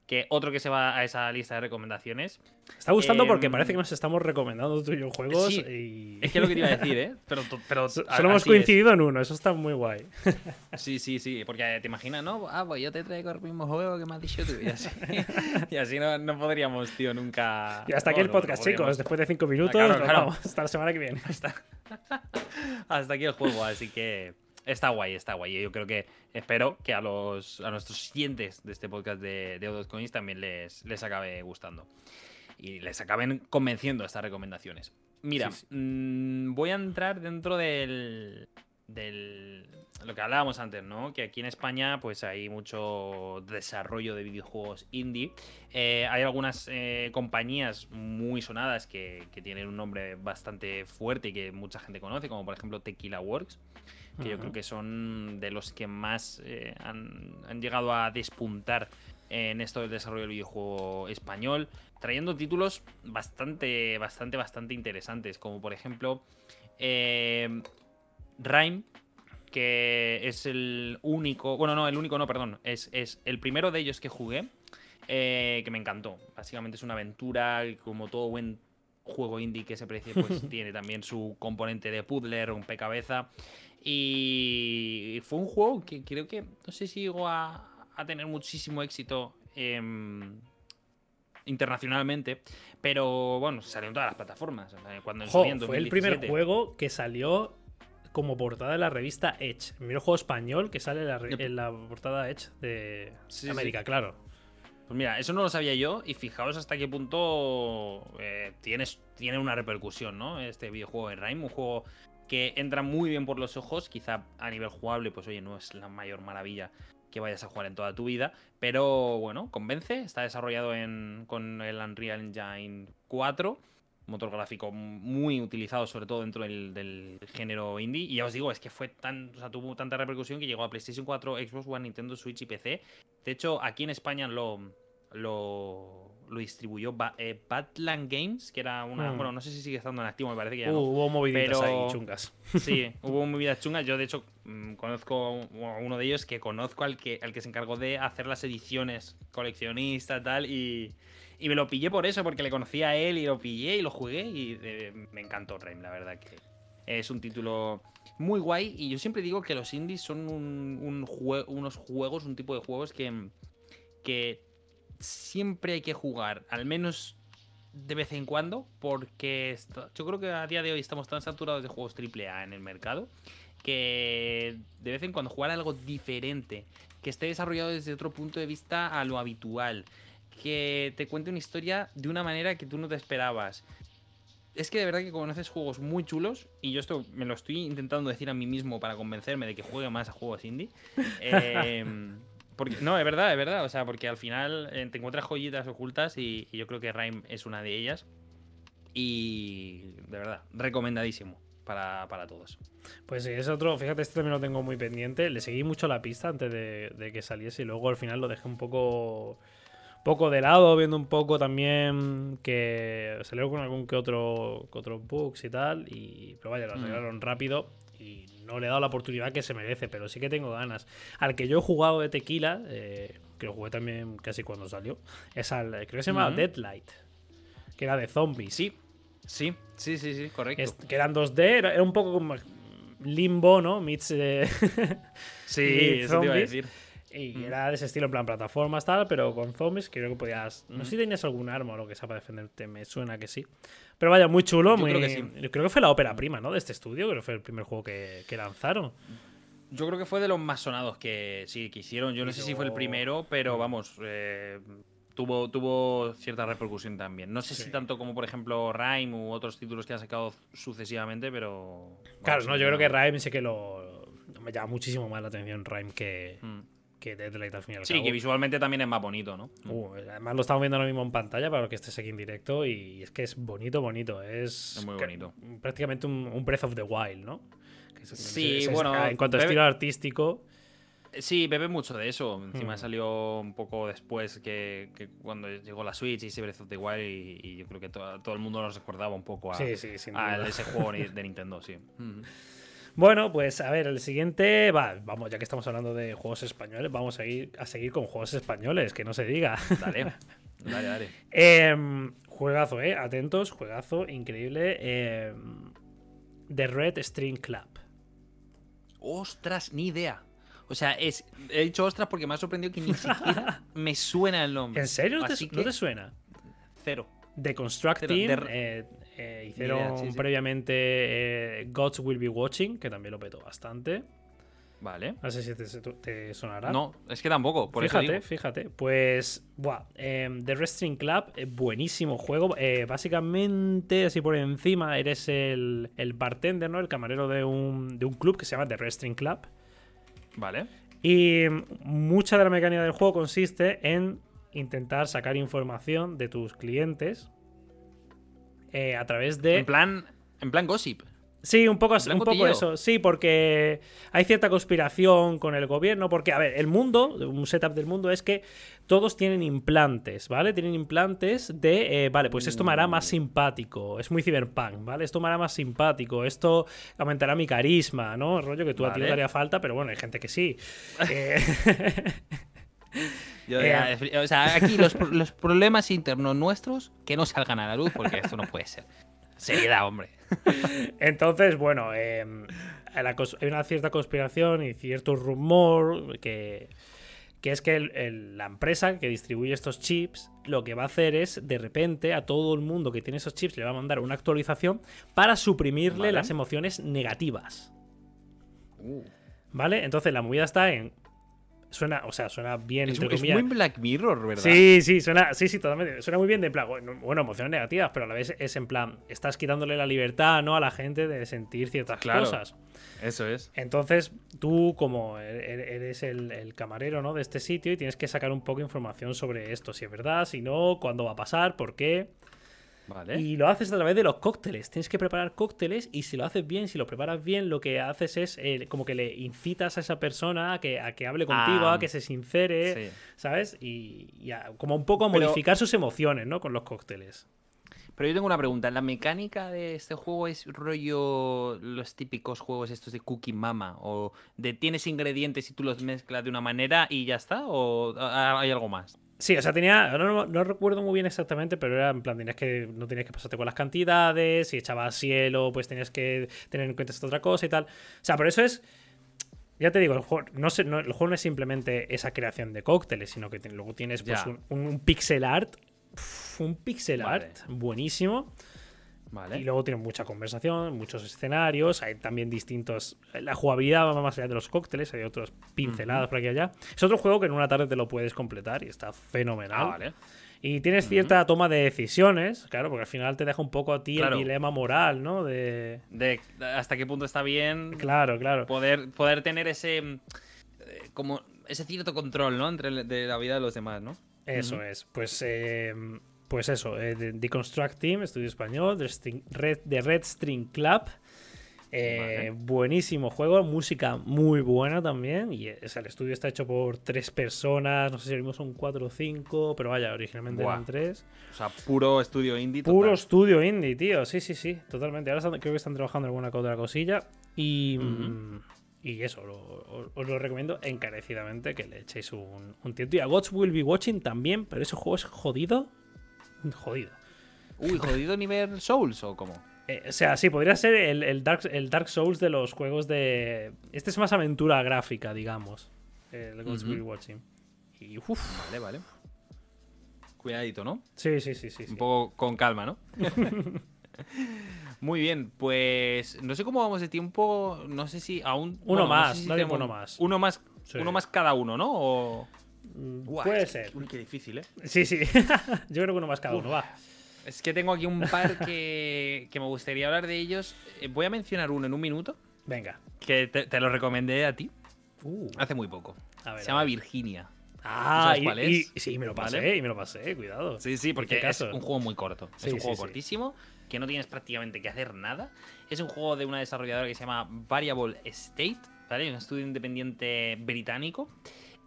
S2: que otro que se va a esa lista de recomendaciones.
S1: Está gustando porque
S2: Em,
S1: parece que nos estamos recomendando tú y yo juegos.
S2: sí,
S1: y...
S2: Es que es lo que te iba a decir, ¿eh? Pero, pero
S1: Solo hemos
S2: es.
S1: coincidido en uno, eso está muy guay.
S2: Sí, sí, sí, porque te imaginas, ¿no? Ah, pues yo te traigo el mismo juego que me has dicho tú. Y así, y así no, no podríamos, tío, nunca.
S1: Y hasta aquí el
S2: no
S1: podcast, chicos. Después de cinco minutos,
S2: claro.
S1: vamos. Hasta la semana que viene.
S2: Hasta, hasta aquí el juego, así que está guay, está guay. Yo creo que espero que a los a nuestros siguientes de este podcast de, de Coins también les, les acabe gustando. Y les acaben convenciendo estas recomendaciones. Mira,
S1: Sí, sí.
S2: mm, voy a entrar dentro del, del. Lo que hablábamos antes, ¿no? Que aquí en España, pues hay mucho desarrollo de videojuegos indie. Eh, hay algunas eh, compañías muy sonadas que, que tienen un nombre bastante fuerte y que mucha gente conoce, como por ejemplo Tequila Works, que yo creo que son de los que más eh, han, han llegado a despuntar en esto del desarrollo del videojuego español, trayendo títulos bastante, bastante, bastante interesantes, como por ejemplo eh, Rhyme, que es el único, bueno, no, el único no, perdón, es, es el primero de ellos que jugué, eh, que me encantó. Básicamente es una aventura, como todo buen juego indie que se precie, pues tiene también su componente de puzzle, rompecabezas. Y fue un juego que creo que, no sé si llegó a, a tener muchísimo éxito em, internacionalmente, pero bueno, salió en todas las plataformas. Cuando
S1: Jo, fue el primer
S2: 2017.
S1: juego que salió como portada de la revista Edge. El primer juego español que sale en la, en portada Edge de
S2: Sí,
S1: América, claro.
S2: Pues mira, eso no lo sabía yo y fijaos hasta qué punto eh, tienes, tiene una repercusión, ¿no? Este videojuego de Rhyme, un juego que entra muy bien por los ojos, quizá a nivel jugable, pues oye, no es la mayor maravilla que vayas a jugar en toda tu vida, pero bueno, convence, está desarrollado en, con el Unreal Engine 4, motor gráfico muy utilizado sobre todo dentro del, del género indie, y ya os digo, es que fue tan, o sea, tuvo tanta repercusión que llegó a PlayStation 4, Xbox One, Nintendo Switch y PC, de hecho, aquí en España lo, lo, lo distribuyó Ba- eh, Badland Games, que era una.
S1: Mm.
S2: Bueno, no sé si sigue estando en activo, me parece que ya
S1: Uh,
S2: no.
S1: hubo moviditas
S2: Pero-
S1: ahí chungas.
S2: Sí, hubo movidas chungas. Yo, de hecho, mm, conozco a uno de ellos que conozco al que, al que se encargó de hacer las ediciones coleccionistas tal, y, y me lo pillé por eso, porque le conocía a él y lo pillé y lo jugué y eh, me encantó Rime, la verdad que es un título muy guay y yo siempre digo que los indies son un, unos juegos, un tipo de juegos que, que siempre hay que jugar, al menos de vez en cuando, porque yo creo que a día de hoy estamos tan saturados de juegos AAA en el mercado que de vez en cuando jugar algo diferente, que esté desarrollado desde otro punto de vista a lo habitual, que te cuente una historia de una manera que tú no te esperabas. Es que de verdad que conoces juegos muy chulos y yo esto me lo estoy intentando decir a mí mismo para convencerme de que juegue más a juegos indie. Eh, porque, no, es verdad, es verdad. O sea, porque al final eh, te encuentras joyitas ocultas y, y yo creo que Rhyme es una de ellas. Y de verdad, recomendadísimo para, para todos.
S1: Pues sí, es otro, fíjate, este también lo tengo muy pendiente. Le seguí mucho la pista antes de, de que saliese y luego al final lo dejé un poco poco de lado, viendo un poco también que salió con algún que otro, que otro bugs y tal. Y, pero vaya, lo
S2: Mm.
S1: arreglaron rápido y no le he dado la oportunidad que se merece, pero sí que tengo ganas. Al que yo he jugado de tequila, eh, que lo jugué también casi cuando salió, es al, creo que se llama
S2: Ujú.
S1: Deadlight, que era de zombies.
S2: Sí, sí, sí, sí, sí, correcto.
S1: Es- que eran 2D, era, era un poco como limbo, ¿no? Meets, eh,
S2: sí, eso te iba a decir.
S1: Y
S2: Mm.
S1: era de ese estilo, en plan plataformas, tal, pero con zombies, creo que podías. No
S2: Mm.
S1: sé si tenías algún arma o lo que sea para defenderte, me suena que sí. Pero vaya, muy chulo,
S2: Yo
S1: muy.
S2: creo que sí.
S1: creo que fue la ópera prima, ¿no? De este estudio, creo que fue el primer juego que, que lanzaron.
S2: Yo creo que fue de los más sonados que sí que hicieron. Yo no sé si fue el primero, pero vamos, eh, tuvo, tuvo cierta repercusión también. No sé
S1: Sí.
S2: si tanto como por ejemplo Rhyme u otros títulos que han sacado sucesivamente, pero.
S1: Claro,
S2: vamos,
S1: no, yo creo que Rhyme sí que lo. Me llama muchísimo más la atención Rhyme que,
S2: Mm.
S1: Que Deadlight al fin y al
S2: Sí,
S1: cabo.
S2: que visualmente también es más bonito, ¿no?
S1: Uh, además lo estamos viendo ahora mismo en pantalla para los que estés aquí en directo y es que es bonito, bonito. Es,
S2: Es muy bonito.
S1: prácticamente un, un Breath of the Wild, ¿no? Que es-
S2: Sí,
S1: es-
S2: bueno,
S1: En cuanto a
S2: bebe-
S1: estilo artístico,
S2: Sí, bebe mucho de eso. Encima
S1: Mm.
S2: salió un poco después que, que cuando llegó la Switch y ese Breath of the Wild y, y yo creo que to- todo el mundo nos recordaba un poco a,
S1: sí, sí, sin
S2: a
S1: duda.
S2: ese juego de Nintendo, sí. Mm.
S1: Bueno, pues a ver, el siguiente, va, vamos, ya que estamos hablando de juegos españoles, vamos a ir a seguir con juegos españoles, que no se diga.
S2: Dale, dale, dale.
S1: Em, juegazo, eh, atentos, juegazo, increíble. em, The Red String Club.
S2: Ostras, ni idea. O sea, es, he dicho ostras porque me ha sorprendido que ni siquiera me suena el nombre.
S1: ¿En serio no te,
S2: Así
S1: no
S2: que
S1: te suena?
S2: Cero.
S1: The Constructing
S2: Cero,
S1: eh, eh, hicieron
S2: idea, sí, sí.
S1: previamente eh, Gods Will Be Watching, que también lo petó bastante.
S2: Vale.
S1: No sé si te, te sonará.
S2: No, es que tampoco. Por
S1: fíjate,
S2: eso digo.
S1: fíjate. Pues, buah, em, The Wrestling Club, eh, buenísimo juego. Eh, básicamente, así por encima, eres el, el bartender, ¿no? El camarero de un, de un club que se llama The Wrestling Club.
S2: Vale.
S1: Y mucha de la mecánica del juego consiste en intentar sacar información de tus clientes eh, a través de.
S2: En plan, en plan gossip.
S1: Sí, un poco, un poco eso. Sí, porque hay cierta conspiración con el gobierno. Porque, a ver, el mundo, un setup del mundo es que todos tienen implantes, ¿vale? Tienen implantes de, eh, vale, pues esto me hará más simpático. Es muy cyberpunk, ¿vale? Esto me hará más simpático. Esto aumentará mi carisma, ¿no? El rollo que tú a ti no te haría falta, pero bueno, hay gente que sí. Eh,
S2: Yo
S1: Eh,
S2: ya- o sea, aquí los, pro- los problemas internos nuestros que no salgan a la luz porque esto no puede ser. Seriedad, hombre.
S1: Entonces, bueno, eh, la cos- hay una cierta conspiración y cierto rumor que, que es que el- el- la empresa que distribuye estos chips lo que va a hacer es, de repente, a todo el mundo que tiene esos chips le va a mandar una actualización para suprimirle
S2: Vale.
S1: las emociones negativas.
S2: Uh,
S1: ¿Vale? Entonces la movida está en... Suena, o sea, suena bien,
S2: es,
S1: entre
S2: es muy Black Mirror, ¿verdad?
S1: Sí, sí, suena, sí, sí, totalmente. Suena muy bien de plan, bueno, emociones negativas, pero a la vez es en plan, estás quitándole la libertad, ¿no? A la gente de sentir ciertas
S2: Claro.
S1: cosas.
S2: Eso es.
S1: Entonces, tú, como e- e- eres el, el camarero, ¿no? De este sitio y tienes que sacar un poco de información sobre esto. Si es verdad, si no, cuándo va a pasar, por qué.
S2: Vale.
S1: Y lo haces a través de los cócteles. Tienes que preparar cócteles y si lo haces bien, si lo preparas bien, lo que haces es eh, como que le incitas a esa persona a que, a que hable contigo,
S2: Ah,
S1: a que se sincere,
S2: sí.
S1: ¿sabes? Y, y a- como un poco a
S2: Pero-
S1: modificar sus emociones, ¿no? Con los cócteles.
S2: Pero yo tengo una pregunta. ¿La mecánica de este juego es rollo los típicos juegos estos de Cookie Mama? ¿O de tienes ingredientes y tú los mezclas de una manera y ya está? ¿O ah, hay algo más?
S1: Sí, o sea, tenía. No, no recuerdo muy bien exactamente, pero era en plan, tenías que. No tenías que pasarte con las cantidades. Si echabas cielo, pues tenías que tener en cuenta esta otra cosa y tal. O sea, por eso es. Ya te digo, el juego no, se- no- el juego no es simplemente esa creación de cócteles, sino que te- luego tienes pues, un, un pixel art. uf, un pixel
S2: Vale.
S1: art buenísimo.
S2: Vale.
S1: Y luego tiene mucha conversación, muchos escenarios, hay también distintos... La jugabilidad va más allá de los cócteles, hay otras pinceladas por aquí y allá. Es otro juego que en una tarde te lo puedes completar y está fenomenal.
S2: Ah, vale.
S1: Y tienes cierta toma de decisiones, claro, porque al final te deja un poco a ti
S2: Claro.
S1: el dilema moral, ¿no? De...
S2: De hasta qué punto está bien
S1: Claro, claro.
S2: poder, poder tener ese eh, como ese cierto control, ¿no? Entre de la vida de los demás, ¿no?
S1: Eso es. Pues, eh, pues eso, eh, de- Deconstruct Team, estudio español, de String- Red, de Red String Club. Eh,
S2: Vale.
S1: Buenísimo juego, música muy buena también. Y eh, o sea, el estudio está hecho por tres personas, no sé si ahora son cuatro o cinco, pero vaya, originalmente
S2: Buah.
S1: eran tres.
S2: O sea, puro estudio indie.
S1: Puro
S2: total.
S1: estudio indie, tío. Sí, sí, sí, totalmente. Ahora están- creo que están trabajando en alguna otra cosilla. Y, y eso, lo- os lo recomiendo encarecidamente que le echéis un, un tiento. Y a Gods Will Be Watching también, pero ese juego es jodido. Jodido.
S2: Uy, jodido nivel Souls o cómo?
S1: Eh, o sea, sí, podría ser el, el Dark, el Dark Souls de los juegos de. Este es más aventura gráfica, digamos. El
S2: Ujú.
S1: Will Be Watching. Y uff.
S2: Vale, vale. Cuidadito, ¿no?
S1: Sí, sí, sí, sí. sí.
S2: Un poco con calma, ¿no? Muy bien, pues no sé cómo vamos de tiempo, no sé si aún...
S1: Uno
S2: no
S1: más,
S2: sé si tenemos-
S1: uno más.
S2: Uno más,
S1: Sí.
S2: uno más cada uno, ¿no? O...
S1: Mm, Puede
S2: es que-
S1: ser.
S2: Uy, qué difícil, ¿eh?
S1: Sí, sí. Yo creo que uno más cada uno, va.
S2: Es que tengo aquí un par que, que me gustaría hablar de ellos. Eh, Voy a mencionar uno en un minuto,
S1: Venga.
S2: que te, te lo recomendé a ti
S1: Uh,
S2: hace muy poco.
S1: a ver,
S2: Se
S1: a
S2: llama
S1: ver.
S2: Virginia.
S1: Ah,
S2: sabes
S1: y,
S2: cuál
S1: y-
S2: es?
S1: sí, me lo pasé,
S2: ¿Vale?
S1: y me lo pasé, cuidado.
S2: Sí, sí, porque
S1: ¿En qué
S2: es un juego muy corto.
S1: Sí,
S2: es un
S1: sí,
S2: juego
S1: sí.
S2: cortísimo, que no tienes prácticamente que hacer nada. Es un juego de una desarrolladora que se llama Variable State, ¿vale? Un estudio independiente británico.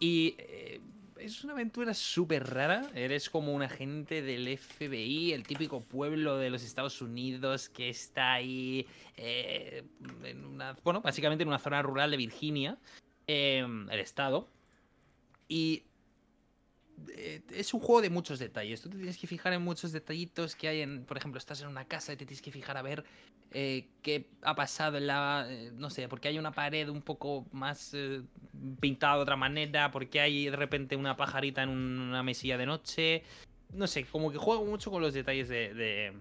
S2: Y eh, es una aventura súper rara. Eres como un agente del FBI, el típico pueblo de los Estados Unidos que está ahí, eh, en una, bueno, básicamente en una zona rural de Virginia, em, el estado. Y eh, es un juego de muchos detalles. Tú te tienes que fijar en muchos detallitos que hay en, por ejemplo, estás en una casa y te tienes que fijar a ver eh, qué ha pasado en la, eh, no sé, porque hay una pared un poco más pintada de otra manera, porque hay de repente una pajarita en una mesilla de noche. No sé, como que juego mucho con los detalles de,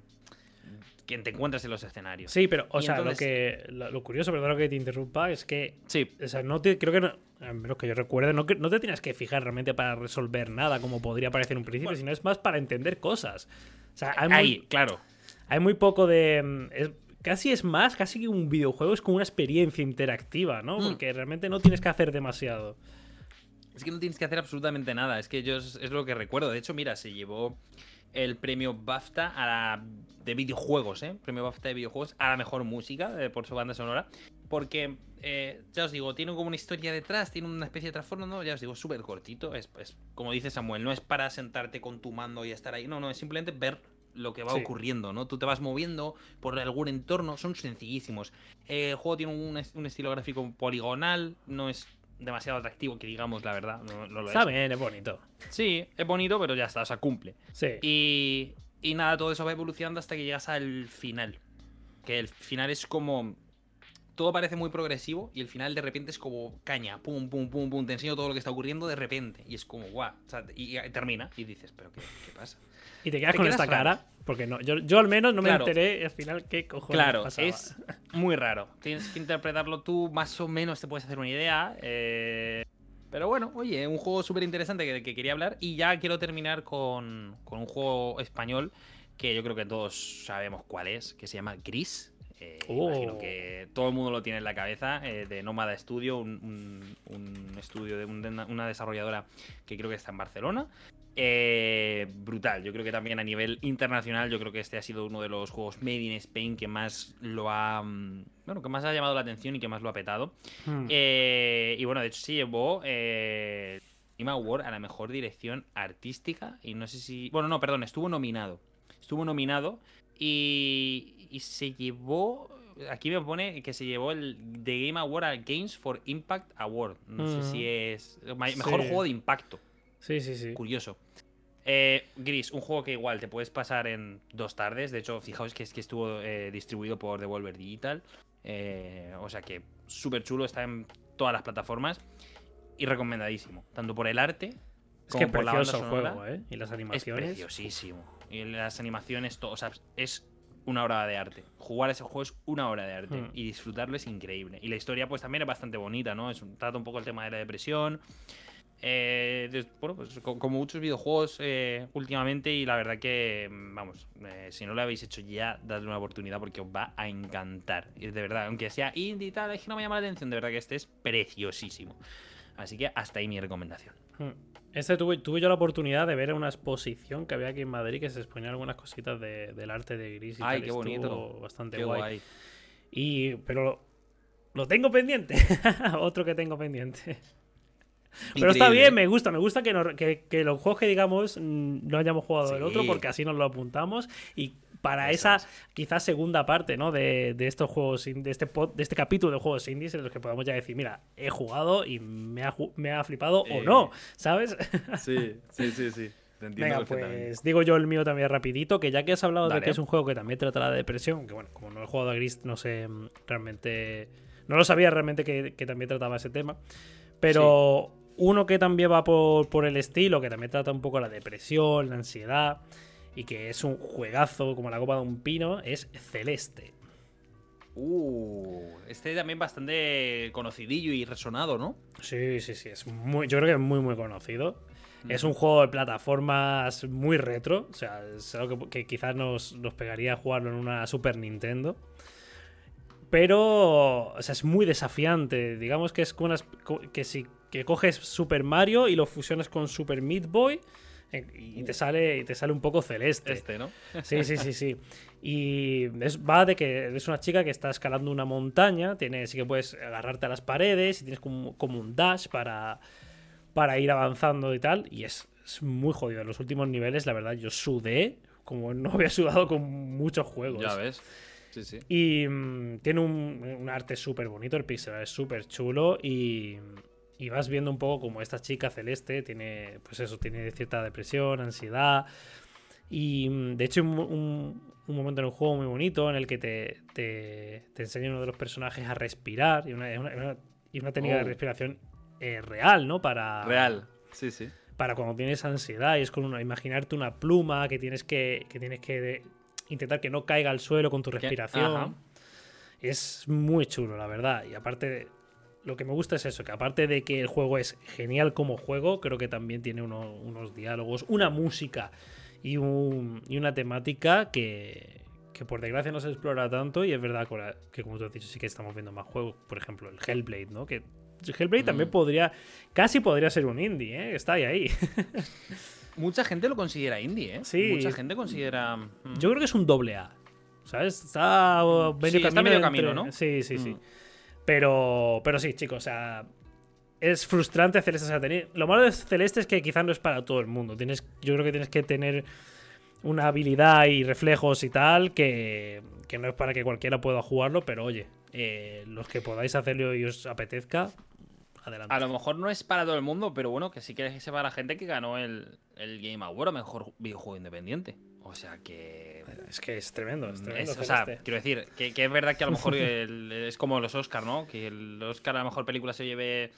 S2: que te encuentras en los escenarios.
S1: Sí, pero, o sea, lo, que, lo, curioso, perdón que te interrumpa, es que.
S2: Sí.
S1: O sea, no te, creo que no, a menos que yo recuerde, no, no te tienes que fijar realmente para resolver nada, como podría parecer en un principio, sino es más para entender cosas. O sea, hay
S2: Ahí, claro.
S1: Hay muy poco de. Mm, casi es más, casi que un videojuego es como una experiencia interactiva, ¿no? Mm. Porque realmente no tienes que hacer demasiado.
S2: Es que no tienes que hacer absolutamente nada. Es que yo es, es lo que recuerdo. De hecho, mira, se llevó el premio BAFTA a la, de videojuegos, ¿eh? Premio BAFTA de videojuegos a la mejor música eh, por su banda sonora. Porque, eh, ya os digo, tiene como una historia detrás, tiene una especie de trasfondo, ¿no? Ya os digo, súper cortito. Es, como dice Samuel, no es para sentarte con tu mando y estar ahí. No, no, es simplemente ver lo que va ocurriendo, ¿no? Tú te vas moviendo por algún entorno, son sencillísimos. el juego tiene un, un, estilo gráfico poligonal, no es demasiado atractivo, que digamos la verdad. No, lo
S1: Está bien, es bonito.
S2: Sí, es bonito, pero ya está, o sea, cumple.
S1: Sí.
S2: Y, y nada, todo eso va evolucionando hasta que llegas al final. Que el final es como. Todo parece muy progresivo y el final de repente es como caña, pum, pum, pum, pum, te enseño todo lo que está ocurriendo de repente. Y es como, guau. O sea, y, termina y dices, ¿pero qué, qué pasa?
S1: Y te quedas con esta cara, porque no, yo, yo al menos no me enteré al final qué cojones
S2: Claro, es muy raro. Tienes que interpretarlo tú, más o menos te puedes hacer una idea. Eh, pero bueno, oye, un juego súper interesante que, que, quería hablar. Y ya quiero terminar con, con, un juego español que yo creo que todos sabemos cuál es, que se llama Gris. Eh, Imagino oh. que todo el mundo lo tiene en la cabeza, eh, de Nómada Studio, un, un, estudio de, una desarrolladora que creo que está en Barcelona. Eh, brutal. Yo creo que también a nivel internacional, yo creo que este ha sido uno de los juegos Made in Spain que más lo ha. Mm, bueno, que más ha llamado la atención y que más lo ha petado. Hmm. Eh, y bueno, de hecho se llevó. Eh, Award a la mejor dirección artística. Y no sé si. Bueno, no, perdón, estuvo nominado. Estuvo nominado. Y, y se llevó. Aquí me pone que se llevó el The Game Award al Games for Impact Award. No sé si hmm. es. Mejor juego de impacto.
S1: Sí, sí, sí.
S2: Curioso. Eh, Gris, un juego que igual te puedes pasar en dos tardes. De hecho, fijaos que es que estuvo eh, distribuido por Devolver Digital. Eh, o sea que súper chulo, está en todas las plataformas. Y recomendadísimo. Tanto por el arte.
S1: Es que por precioso el juego, ¿eh? Y las animaciones.
S2: Es preciosísimo. Y las animaciones, todo. O sea, es una obra de arte. Jugar ese juego es una obra de arte. Hmm. Y disfrutarlo es increíble. Y la historia, pues también es bastante bonita, ¿no? Es trata un poco el tema de la depresión. Eh, bueno, pues como muchos videojuegos eh, últimamente y la verdad que, mm, vamos, eh, si no lo habéis hecho ya, dadle una oportunidad porque os va a encantar. Y de verdad, aunque sea indie y tal, es que no me llama la atención, de verdad que este es preciosísimo. Así que hasta ahí mi recomendación.
S1: Hmm. Este tuve, tuve yo la oportunidad de ver una exposición que había aquí en Madrid que se exponía algunas cositas del arte de Gris y
S2: Ay, qué bonito.
S1: Bastante guay. Y, pero lo tengo pendiente. Otro que tengo pendiente. Pero está bien, me gusta, me gusta que, que, los juegos que digamos mm, no hayamos jugado el otro porque así nos lo apuntamos y para esa quizás segunda parte ¿no? de, estos juegos, de este, de este capítulo de juegos indies en los que podamos ya decir, mira, he jugado y me ha, me ha flipado o no, ¿sabes?
S2: Sí, sí, sí, sí.
S1: Venga, pues digo yo el mío también rapidito, que ya que has hablado de que es un juego que también trata la depresión, que bueno, como no he jugado a Gris, no sé mm, realmente... No lo sabía realmente que, también trataba ese tema. Pero uno que también va por, el estilo, que también trata un poco la depresión, la ansiedad, y que es un juegazo como la copa de un pino, es Celeste.
S2: Uh, este también bastante conocidillo y resonado, ¿no?
S1: Sí, sí, sí. Es muy, yo creo que es muy, muy conocido. Es un juego de plataformas muy retro. O sea, es algo que, quizás nos, nos, pegaría jugarlo en una Super Nintendo. Pero, o sea, es muy desafiante. Digamos que es unas, que si que coges Super Mario y lo fusionas con Super Meat Boy eh, y te sale, te sale un poco celeste.
S2: Este, ¿no?
S1: Sí, sí, sí, sí. Y es, va de que eres una chica que está escalando una montaña, tienes, sí que puedes agarrarte a las paredes y tienes como, un dash para, para ir avanzando y tal. Y es, es muy jodido. En los últimos niveles, la verdad, yo sudé como no había sudado con muchos juegos.
S2: Ya ves. Sí, sí.
S1: Y mm, tiene un, un arte súper bonito, el pixel es súper chulo y, y vas viendo un poco como esta chica celeste tiene, pues eso, tiene cierta depresión, ansiedad. Y mm, de hecho, un, un- un momento en el juego muy bonito en el que te, te, te enseña uno de los personajes a respirar y una, una- una- y una técnica de
S2: Oh.
S1: respiración eh, real, ¿no? Para,
S2: Real. Sí, sí.
S1: para cuando tienes ansiedad y es con una, imaginarte una pluma que tienes que, que tienes que de- intentar que no caiga al suelo con tu respiración. Es muy chulo, la verdad. Y aparte, lo que me gusta es eso, que aparte de que el juego es genial como juego, creo que también tiene uno- unos diálogos, una música y, un- y una temática que, que por desgracia no se explora tanto y es verdad que como tú has dicho sí que estamos viendo más juegos, por ejemplo el Hellblade, ¿no? Que Hellblade también
S2: Mm.
S1: podría, casi podría ser un indie, ¿eh? Está ahí, ahí.
S2: Mucha gente lo considera indie, ¿eh?
S1: Sí.
S2: Mucha gente considera. mm,
S1: Yo creo que es un doble A. ¿Sabes? Está uh, medio
S2: Sí, está
S1: camino.
S2: medio
S1: entre-
S2: camino, ¿no?
S1: Sí, sí, sí.
S2: Mm.
S1: Pero, pero sí, chicos, o sea. Es frustrante Celeste. o sea, tener- Lo malo de Celeste es que quizás no es para todo el mundo. Tienes, yo creo que tienes que tener una habilidad y reflejos y tal que, que no es para que cualquiera pueda jugarlo, pero oye, eh, los que podáis hacerlo y os apetezca, adelante.
S2: A lo mejor no es para todo el mundo, pero bueno, que sí que sepa la gente que ganó el, el Game Award mejor videojuego independiente. O sea que.
S1: Es que es tremendo, es tremendo.
S2: es- o sea,
S1: Celeste.
S2: quiero decir, que, que es verdad que a lo mejor el- es como los Oscar, ¿no? Que el Oscar a la mejor película se lleve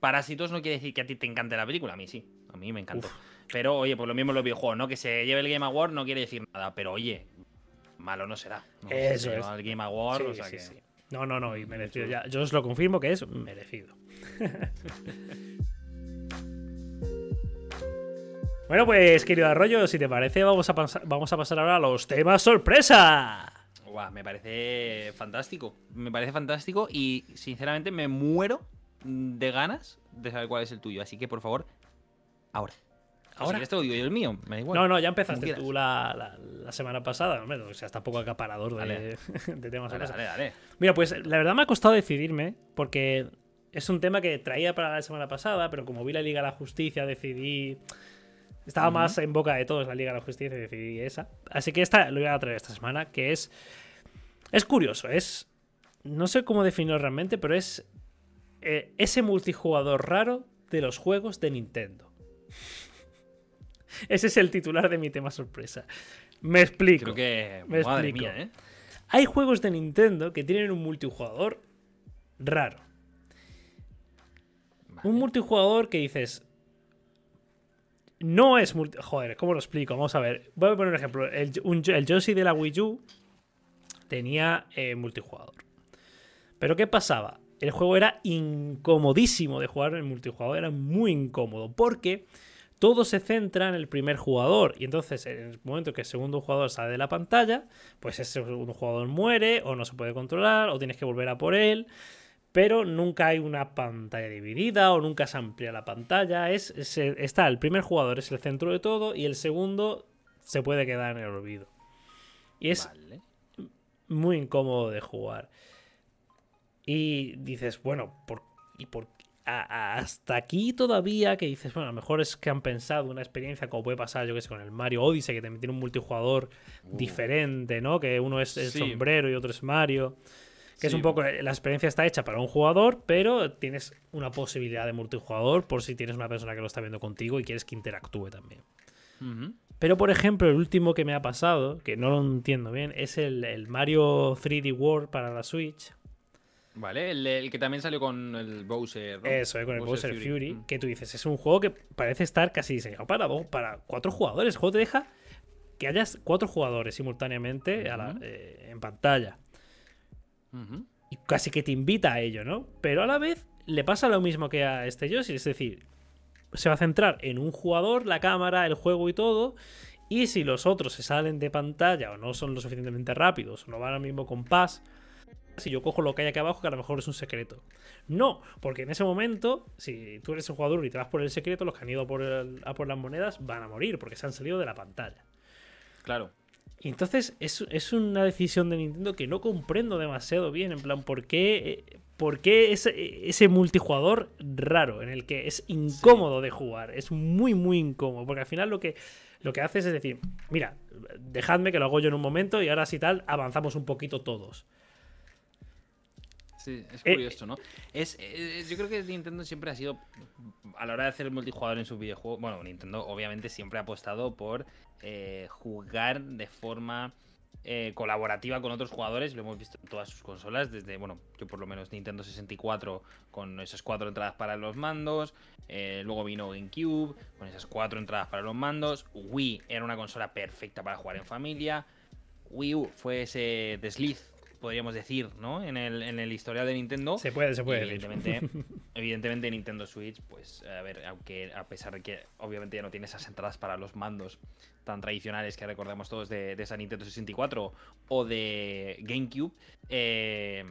S2: Parásitos no quiere decir que a ti te encante la película, a mí sí, a mí me encantó.
S1: Uf.
S2: Pero oye, pues lo mismo en los videojuegos, ¿no? Que se lleve el Game Award no quiere decir nada, pero oye, malo no será. ¿no?
S1: Eso
S2: se
S1: es.
S2: el Game Award,
S1: Sí,
S2: o sea
S1: sí,
S2: que...
S1: sí. No, no, no, y merecido. Ya, yo os lo confirmo que es merecido. bueno, pues, querido Arroyo, si te parece, vamos a, pas- vamos a pasar ahora a los temas sorpresa.
S2: Guau, me parece fantástico. Me parece fantástico y sinceramente me muero de ganas de saber cuál es el tuyo. Así que por favor, ahora.
S1: ¿Ahora?
S2: Ahora. esto digo yo el mío, me da igual.
S1: no, no, ya empezaste tú la, la- la semana pasada. Hombre, o sea, está poco acaparador de, de temas
S2: Dale, dale, dale.
S1: Mira, pues la verdad me ha costado decidirme porque es un tema que traía para la semana pasada, pero como vi la Liga de la Justicia decidí... Estaba más en boca de todos la Liga de la Justicia y decidí esa. Así que esta lo voy a traer esta semana, que es... Es curioso, es... No sé cómo definirlo realmente, pero es eh, ese multijugador raro de los juegos de Nintendo. Ese es el titular de mi tema sorpresa. Me explico.
S2: Creo que.
S1: Me
S2: madre
S1: explico.
S2: mía, ¿eh?
S1: Hay juegos de Nintendo que tienen un multijugador raro.
S2: Vale.
S1: Un multijugador que dices. No es multi. Joder, ¿cómo lo explico? Vamos a ver. Voy a poner un ejemplo. El, de la Wii U tenía eh, multijugador. Pero ¿qué pasaba? El juego era incomodísimo de jugar en multijugador. Era muy incómodo. Porque todo se centra en el primer jugador. Y entonces, en el momento que el segundo jugador sale de la pantalla, pues ese segundo jugador muere, o no se puede controlar, o tienes que volver a por él. Pero nunca hay una pantalla dividida, o nunca se amplía la pantalla. Es, es- está el primer jugador, es el centro de todo, y el segundo se puede quedar en el olvido. Y es
S2: Vale.
S1: muy incómodo de jugar. Y dices, bueno, por, y por, a- a- hasta aquí todavía que dices, bueno, a lo mejor es que han pensado una experiencia como puede pasar, yo que sé, con el Mario Odyssey, que también tiene un multijugador
S2: Uh.
S1: diferente, ¿no? Que uno es el
S2: Sí.
S1: sombrero y otro es Mario. Que es un poco, la experiencia está hecha para un jugador, pero tienes una posibilidad de multijugador por si tienes una persona que lo está viendo contigo y quieres que interactúe también. Pero, por ejemplo, el último que me ha pasado, que no lo entiendo bien, es el, el Mario 3D World para la Switch.
S2: Vale, el, el que también salió con el Bowser. ¿no?
S1: Eso, eh, con el Bowser
S2: Bowser
S1: Fury.
S2: Mm.
S1: Que tú dices, es un juego que parece estar casi diseñado para, dos- para cuatro jugadores. El juego te deja que hayas cuatro jugadores simultáneamente a la-
S2: Ujú.
S1: eh, en pantalla. Y casi que te invita a ello, ¿no? Pero a la vez le pasa lo mismo que a este Yoshi. Es decir, se va a centrar en un jugador, la cámara, el juego y todo. Y si los otros se salen de pantalla o no son lo suficientemente rápidos o no van al mismo compás, si yo cojo lo que hay aquí abajo, que a lo mejor es un secreto. No, porque en ese momento, si tú eres el jugador y te vas por el secreto, los que han ido a por, el- a por las monedas van a morir porque se han salido de la pantalla.
S2: Claro.
S1: Y entonces es, es una decisión de Nintendo que no comprendo demasiado bien. En plan, ¿por qué, eh, por qué ese, ese multijugador raro, en el que es incómodo de jugar. Es muy, muy incómodo. Porque al final lo que, lo que haces es decir, mira, dejadme que lo hago yo en un momento y ahora si tal, avanzamos un poquito todos.
S2: Sí, es curioso, ¿no? Es, eh, yo creo que Nintendo siempre ha sido, a la hora de hacer multijugador en sus videojuegos, bueno, Nintendo obviamente siempre ha apostado por eh, jugar de forma eh, colaborativa con otros jugadores, lo hemos visto en todas sus consolas, desde, bueno, yo por lo menos Nintendo 64 con esas cuatro entradas para los mandos, luego vino GameCube con esas cuatro entradas para los mandos, Wii era una consola perfecta para jugar en familia, Wii U fue ese desliz podríamos decir, ¿no? En el, en el historial de Nintendo.
S1: Se puede, se puede.
S2: Evidentemente, evidentemente Nintendo Switch, pues, a ver, aunque a pesar de que obviamente ya no tiene esas entradas para los mandos tan tradicionales que recordamos todos de, esa Nintendo 64 o de GameCube, eh,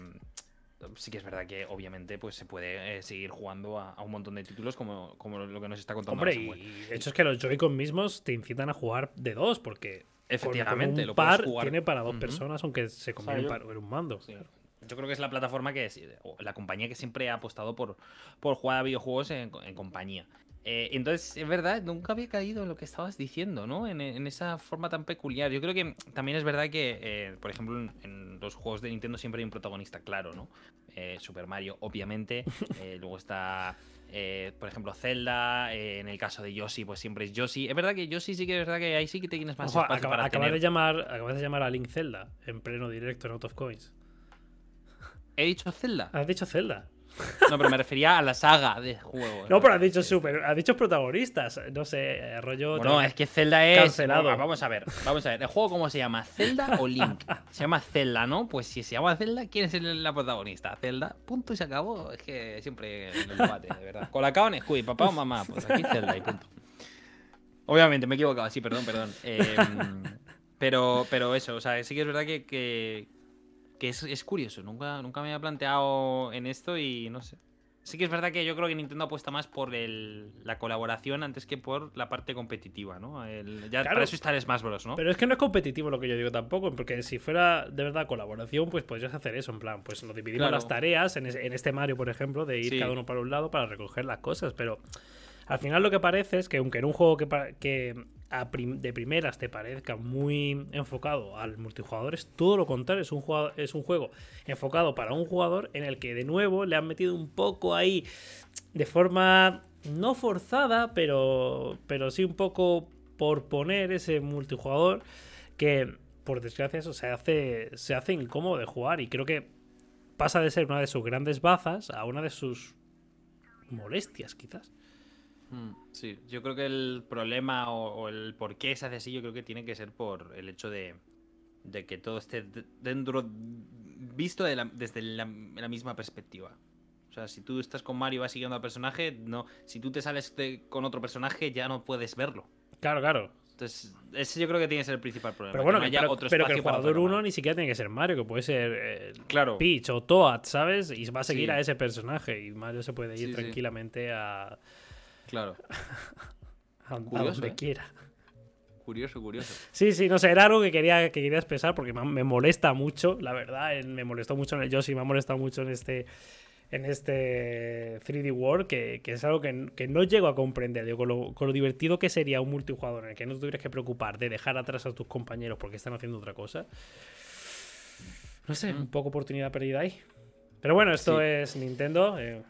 S2: sí que es verdad que obviamente pues se puede eh, seguir jugando a, un montón de títulos como, como lo que nos está contando.
S1: Hombre, y de hecho es que los Joy-Con mismos te incitan a jugar de dos, porque
S2: Efectivamente,
S1: un par tiene para dos personas, aunque se combine en un mando.
S2: Yo creo que es la plataforma que es, la compañía que siempre ha apostado por, por jugar a videojuegos en, compañía. Eh, entonces, es verdad, nunca había caído en lo que estabas diciendo, ¿no? En, esa forma tan peculiar. Yo creo que también es verdad que, eh, por ejemplo, en, los juegos de Nintendo siempre hay un protagonista claro, ¿no? Eh, Super Mario, obviamente. luego está eh, por ejemplo, Zelda, eh, en el caso de Yoshi, pues siempre es Yoshi. Es verdad que Yoshi sí que es verdad que ahí sí que tienes más espacio
S1: para acabas de llamar Acabas de llamar a Link Zelda en pleno directo en Out of Coins.
S2: ¿He dicho Zelda?
S1: Has dicho Zelda.
S2: No, pero me refería a la saga de juegos.
S1: No, pero has dicho super, has dicho protagonistas. No sé, rollo.
S2: No, es que Zelda es. Cancelado. vamos a ver, vamos a ver. ¿El juego cómo se llama? ¿Zelda o Link? Se llama Zelda, ¿no? Pues si se llama Zelda, ¿quién es la protagonista? Zelda, punto y se acabó. Es que siempre el debate, de verdad. Colacao en Squid, papá o mamá. Pues aquí Zelda y punto. Obviamente, me he equivocado, sí, perdón, perdón. Em, pero, pero eso, o sea, sí que es verdad que que es, curioso, nunca, nunca me había planteado en esto y no sé. Sí que es verdad que yo creo que Nintendo apuesta más por el, la colaboración antes que por la parte competitiva, ¿no? ya para eso está el Smash Bros, ¿no?
S1: Pero es que no es competitivo lo que yo digo tampoco, porque si fuera de verdad colaboración, pues podrías hacer eso, en plan, pues nos dividimos las tareas en, en, este Mario, por ejemplo, de ir cada uno para un lado para recoger las cosas, pero al final lo que parece es que aunque en un juego que, que de primeras te parezca muy enfocado al multijugador, es todo lo contrario, es un, juego, es un juego enfocado para un jugador en el que de nuevo le han metido un poco ahí de forma no forzada, pero, pero sí un poco por poner ese multijugador que por desgracia se hace, se hace incómodo de jugar y creo que pasa de ser una de sus grandes bazas a una de sus molestias quizás.
S2: Mm, sí, yo creo que el problema o, el por qué se hace así, yo creo que tiene que ser por el hecho de, que todo esté dentro, visto desde la, misma perspectiva. O sea, si tú estás con Mario y vas siguiendo al personaje, no. Si tú te sales con otro personaje, ya no puedes verlo.
S1: Claro, claro.
S2: Entonces, ese yo creo que tiene que ser el principal problema.
S1: Pero bueno, que pero, que el jugador uno ni siquiera tiene que ser Mario, que puede ser eh,
S2: claro.
S1: Peach o Toad, ¿sabes? Y va a seguir a ese personaje. Y Mario se puede ir tranquilamente a
S2: Claro.
S1: a, donde ¿eh? quiera.
S2: Curioso, curioso.
S1: Sí, sí, no sé, era algo que quería, que quería expresar porque me molesta mucho, la verdad. Me molestó mucho en el Yoshi, me ha molestado mucho en este en este 3D World, que, es algo que, no llego a comprender. Digo, con, lo, divertido que sería un multijugador en el que no te tuvieras que preocupar de dejar atrás a tus compañeros porque están haciendo otra cosa. No sé, mm. un poco oportunidad perdida ahí. Pero bueno, esto es Nintendo. Eh,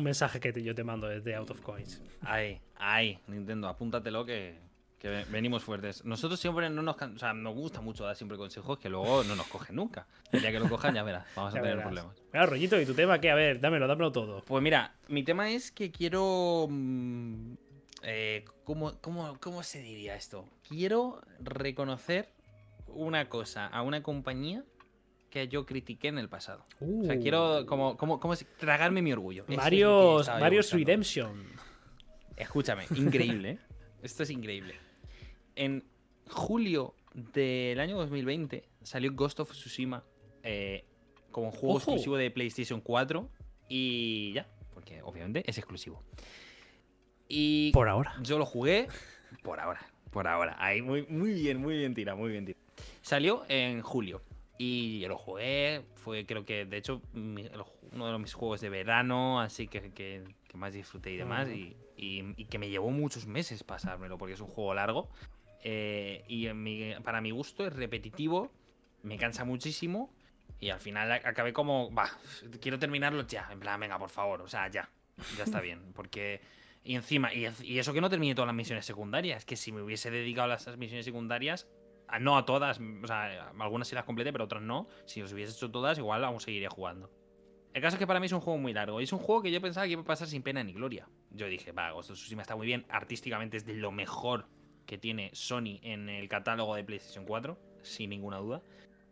S1: un mensaje que yo te mando desde Out of Coins.
S2: Ay, ay, Nintendo, apúntatelo que, que venimos fuertes. Nosotros siempre no nos, o sea, nos gusta mucho dar siempre consejos que luego no nos cogen nunca. El día que lo cojan ya verás, vamos a tener problemas.
S1: Mira, rollito, ¿y tu tema qué? A ver, dámelo, dámelo todo.
S2: Pues mira, mi tema es que quiero... Mm, eh, ¿cómo, cómo, cómo se diría esto? Quiero reconocer una cosa a una compañía que yo critiqué en el pasado. O sea, quiero uh. como, como, como tragarme mi orgullo.
S1: Mario, Mario's Redemption.
S2: Escúchame, increíble. ¿eh? Esto es increíble. En julio del año 2020 salió Ghost of Tsushima eh, como juego exclusivo de PlayStation 4 y ya, porque obviamente es exclusivo. Y
S1: por ahora.
S2: Yo lo jugué por ahora, por ahora. Ahí muy, muy bien, muy bien tira, muy bien tira. Salió en julio. Y yo lo jugué, fue creo que, de hecho, uno de mis juegos de verano, así que, que, más disfruté y demás, y, y, que me llevó muchos meses pasármelo, porque es un juego largo. Eh, y para mi gusto es repetitivo, me cansa muchísimo, y al final acabé como, va, quiero terminarlo ya, en plan, venga, por favor, o sea, ya, ya está bien, porque... Y encima, y, y eso que no terminé todas las misiones secundarias, que si me hubiese dedicado a las misiones secundarias, no a todas, o sea, algunas sí las completé, pero otras no. Si los hubiese hecho todas, igual aún seguiría jugando. El caso es que para mí es un juego muy largo. Es un juego que yo pensaba que iba a pasar sin pena ni gloria. Yo dije, va, Ghost of está muy bien. Artísticamente es de lo mejor que tiene Sony en el catálogo de PlayStation 4, sin ninguna duda.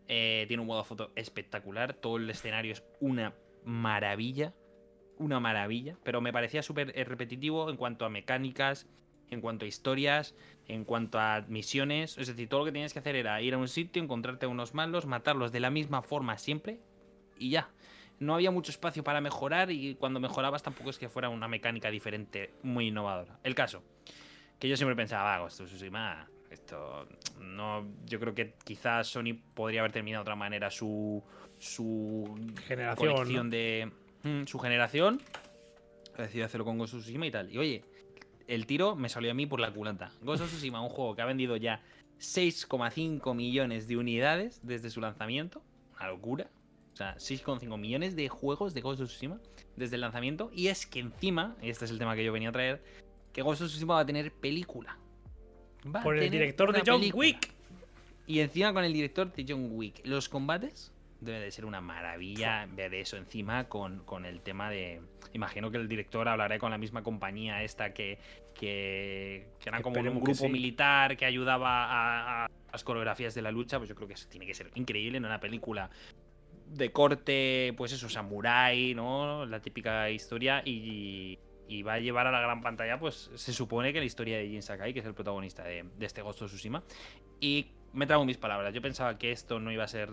S2: Eh, tiene un modo foto espectacular. Todo el escenario es una maravilla. Una maravilla. Pero me parecía súper repetitivo en cuanto a mecánicas, en cuanto a historias, en cuanto a misiones. Es decir, todo lo que tenías que hacer era ir a un sitio, encontrarte a unos malos, matarlos de la misma forma siempre y ya. No había mucho espacio para mejorar y cuando mejorabas tampoco es que fuera una mecánica diferente muy innovadora. El caso, que yo siempre pensaba, esto es esto no, yo creo que quizás Sony podría haber terminado de otra manera su su
S1: generación
S2: de mm, su generación. Decidido hacerlo con Ghost of Tsushima y tal. Y oye, el tiro me salió a mí por la culanta. Ghost of Tsushima, un juego que ha vendido ya 6,5 millones de unidades desde su lanzamiento. Una locura. O sea, 6,5 millones de juegos de Ghost of Tsushima desde el lanzamiento. Y es que encima, y este es el tema que yo venía a traer, que Ghost of Tsushima va a tener película.
S1: por el director de John Wick.
S2: Y encima con el director de John Wick. Los combates debe de ser una maravilla ver eso encima con, el tema de... Imagino que el director hablará con la misma compañía esta que, que, que eran como un grupo militar que ayudaba a, las coreografías de la lucha, pues yo creo que eso tiene que ser increíble en una película de corte, pues eso, samurai, ¿no? La típica historia y, y va a llevar a la gran pantalla, pues se supone que la historia de Jin Sakai, que es el protagonista de, de este Ghost of Tsushima. Y me trago mis palabras. Yo pensaba que esto no iba a ser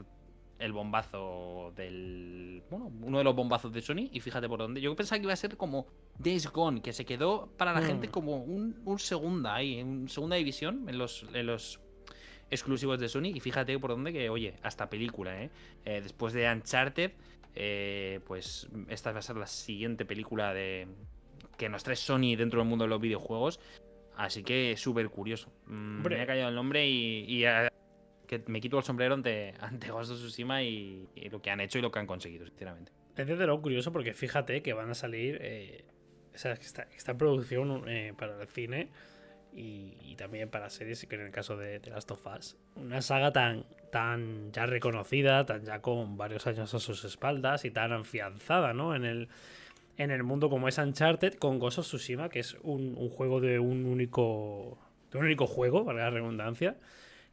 S2: el bombazo del. Bueno, uno de los bombazos de Sony. Y fíjate por dónde. Yo pensaba que iba a ser como Days Gone, que se quedó para la gente mm. como un, segunda ahí, en segunda división en los, en los exclusivos de Sony. Y fíjate por dónde que, oye, hasta película, ¿eh? eh después de Uncharted, eh, pues esta va a ser la siguiente película de que nos trae Sony dentro del mundo de los videojuegos. Así que súper curioso. Mm, me ha caído el nombre y, y que me quito el sombrero ante, ante Ghost of Tsushima y, lo que han hecho y lo que han conseguido, sinceramente.
S1: Es de lo curioso porque fíjate que van a salir. Eh, o sea, está, en producción eh, para el cine y, también para series, que en el caso de, de, Last of Us. Una saga tan, tan ya reconocida, tan ya con varios años a sus espaldas y tan afianzada, ¿no? En el, en el mundo como es Uncharted, con Ghost of Tsushima, que es un, un juego de un único. de un único juego, para la redundancia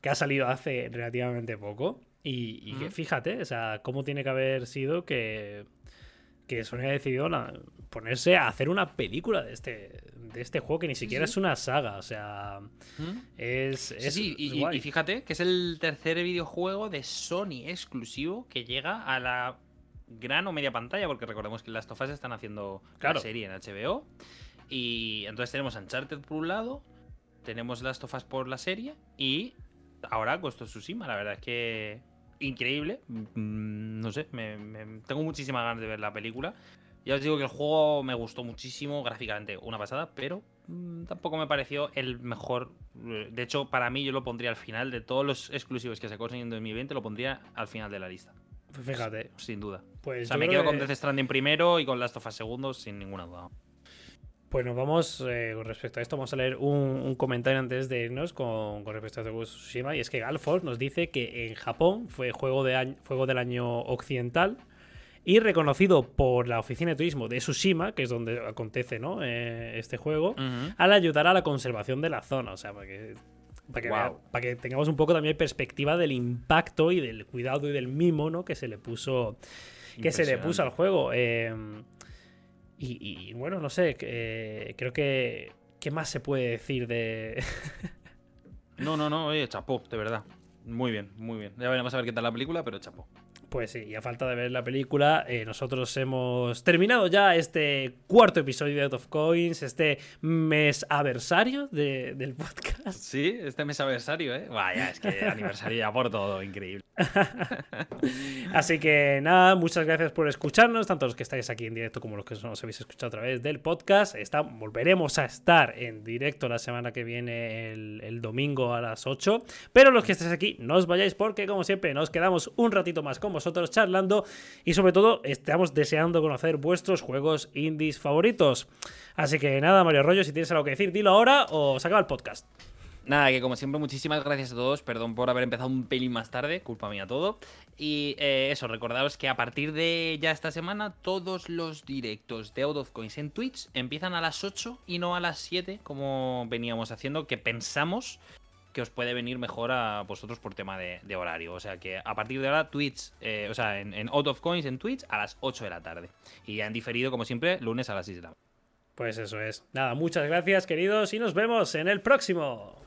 S1: que ha salido hace relativamente poco. Y, que fíjate, o sea, cómo tiene que haber sido que, que Sony ha decidido ponerse a hacer una película de este, de este juego que ni siquiera es una saga. O sea, es.
S2: sí, y, fíjate que es el tercer videojuego de Sony exclusivo que llega a la gran o media pantalla, porque recordemos que las tofas están haciendo la serie en HBO. Y entonces tenemos Uncharted por un lado, tenemos Last of Us por la serie y ahora Ghost of Tsushima, la verdad es que increíble. Mm, no sé, tengo muchísimas ganas de ver la película. Ya os digo que el juego me gustó muchísimo, gráficamente una pasada, pero mm, tampoco me pareció el mejor. De hecho, para mí yo lo pondría al final de todos los exclusivos que se consiguen en 2020, lo pondría al final de la lista.
S1: Fíjate.
S2: Sin duda. Pues o sea, me quedo con Death Stranding primero y con Last of Us segundo, sin ninguna duda.
S1: Pues nos vamos, eh, con respecto a esto, vamos a leer un, comentario antes de irnos con, respecto a Tsushima. Y es que Galford nos dice que en Japón fue juego, de juego del año occidental y reconocido por la oficina de turismo de Tsushima, que es donde acontece ¿no? Eh, este juego, al ayudar a la conservación de la zona. O sea, para que, para que, tengamos un poco también perspectiva del impacto y del cuidado y del mimo ¿no? que se le puso que se le puso al juego. Eh, y, bueno, no sé, eh, creo que. ¿Qué más se puede decir de.?
S2: no, no, no, oye, chapó, de verdad. Muy bien, muy bien. Ya veremos a ver qué tal la película, pero chapó.
S1: Pues sí, y a falta de ver la película, eh, nosotros hemos terminado ya este cuarto episodio de Out of Coins, este mes aversario del podcast.
S2: Sí, este mes aversario, ¿eh? Vaya, es que aniversario ya por todo, increíble.
S1: Así que nada, muchas gracias por escucharnos, tanto los que estáis aquí en directo como los que nos habéis escuchado a través del podcast. Está, volveremos a estar en directo la semana que viene, el, el domingo a las 8. Pero los que estéis aquí, no os vayáis porque, como siempre, nos quedamos un ratito más con vosotros charlando y sobre todo estamos deseando conocer vuestros juegos indies favoritos. Así que nada, Mario Rollo, si tienes algo que decir, dilo ahora o se acaba el podcast.
S2: Nada, que como siempre, muchísimas gracias a todos. Perdón por haber empezado un pelín más tarde, culpa mía todo. Y eh, eso, recordaos que a partir de ya esta semana, todos los directos de Out of Coins en Twitch empiezan a las 8 y no a las 7, como veníamos haciendo, que pensamos que os puede venir mejor a vosotros por tema de, horario. O sea que a partir de ahora, Twitch, eh, o sea, en, Out of Coins en Twitch a las 8 de la tarde. Y han diferido, como siempre, lunes a las 6 de la
S1: Pues eso es. Nada, muchas gracias, queridos, y nos vemos en el próximo.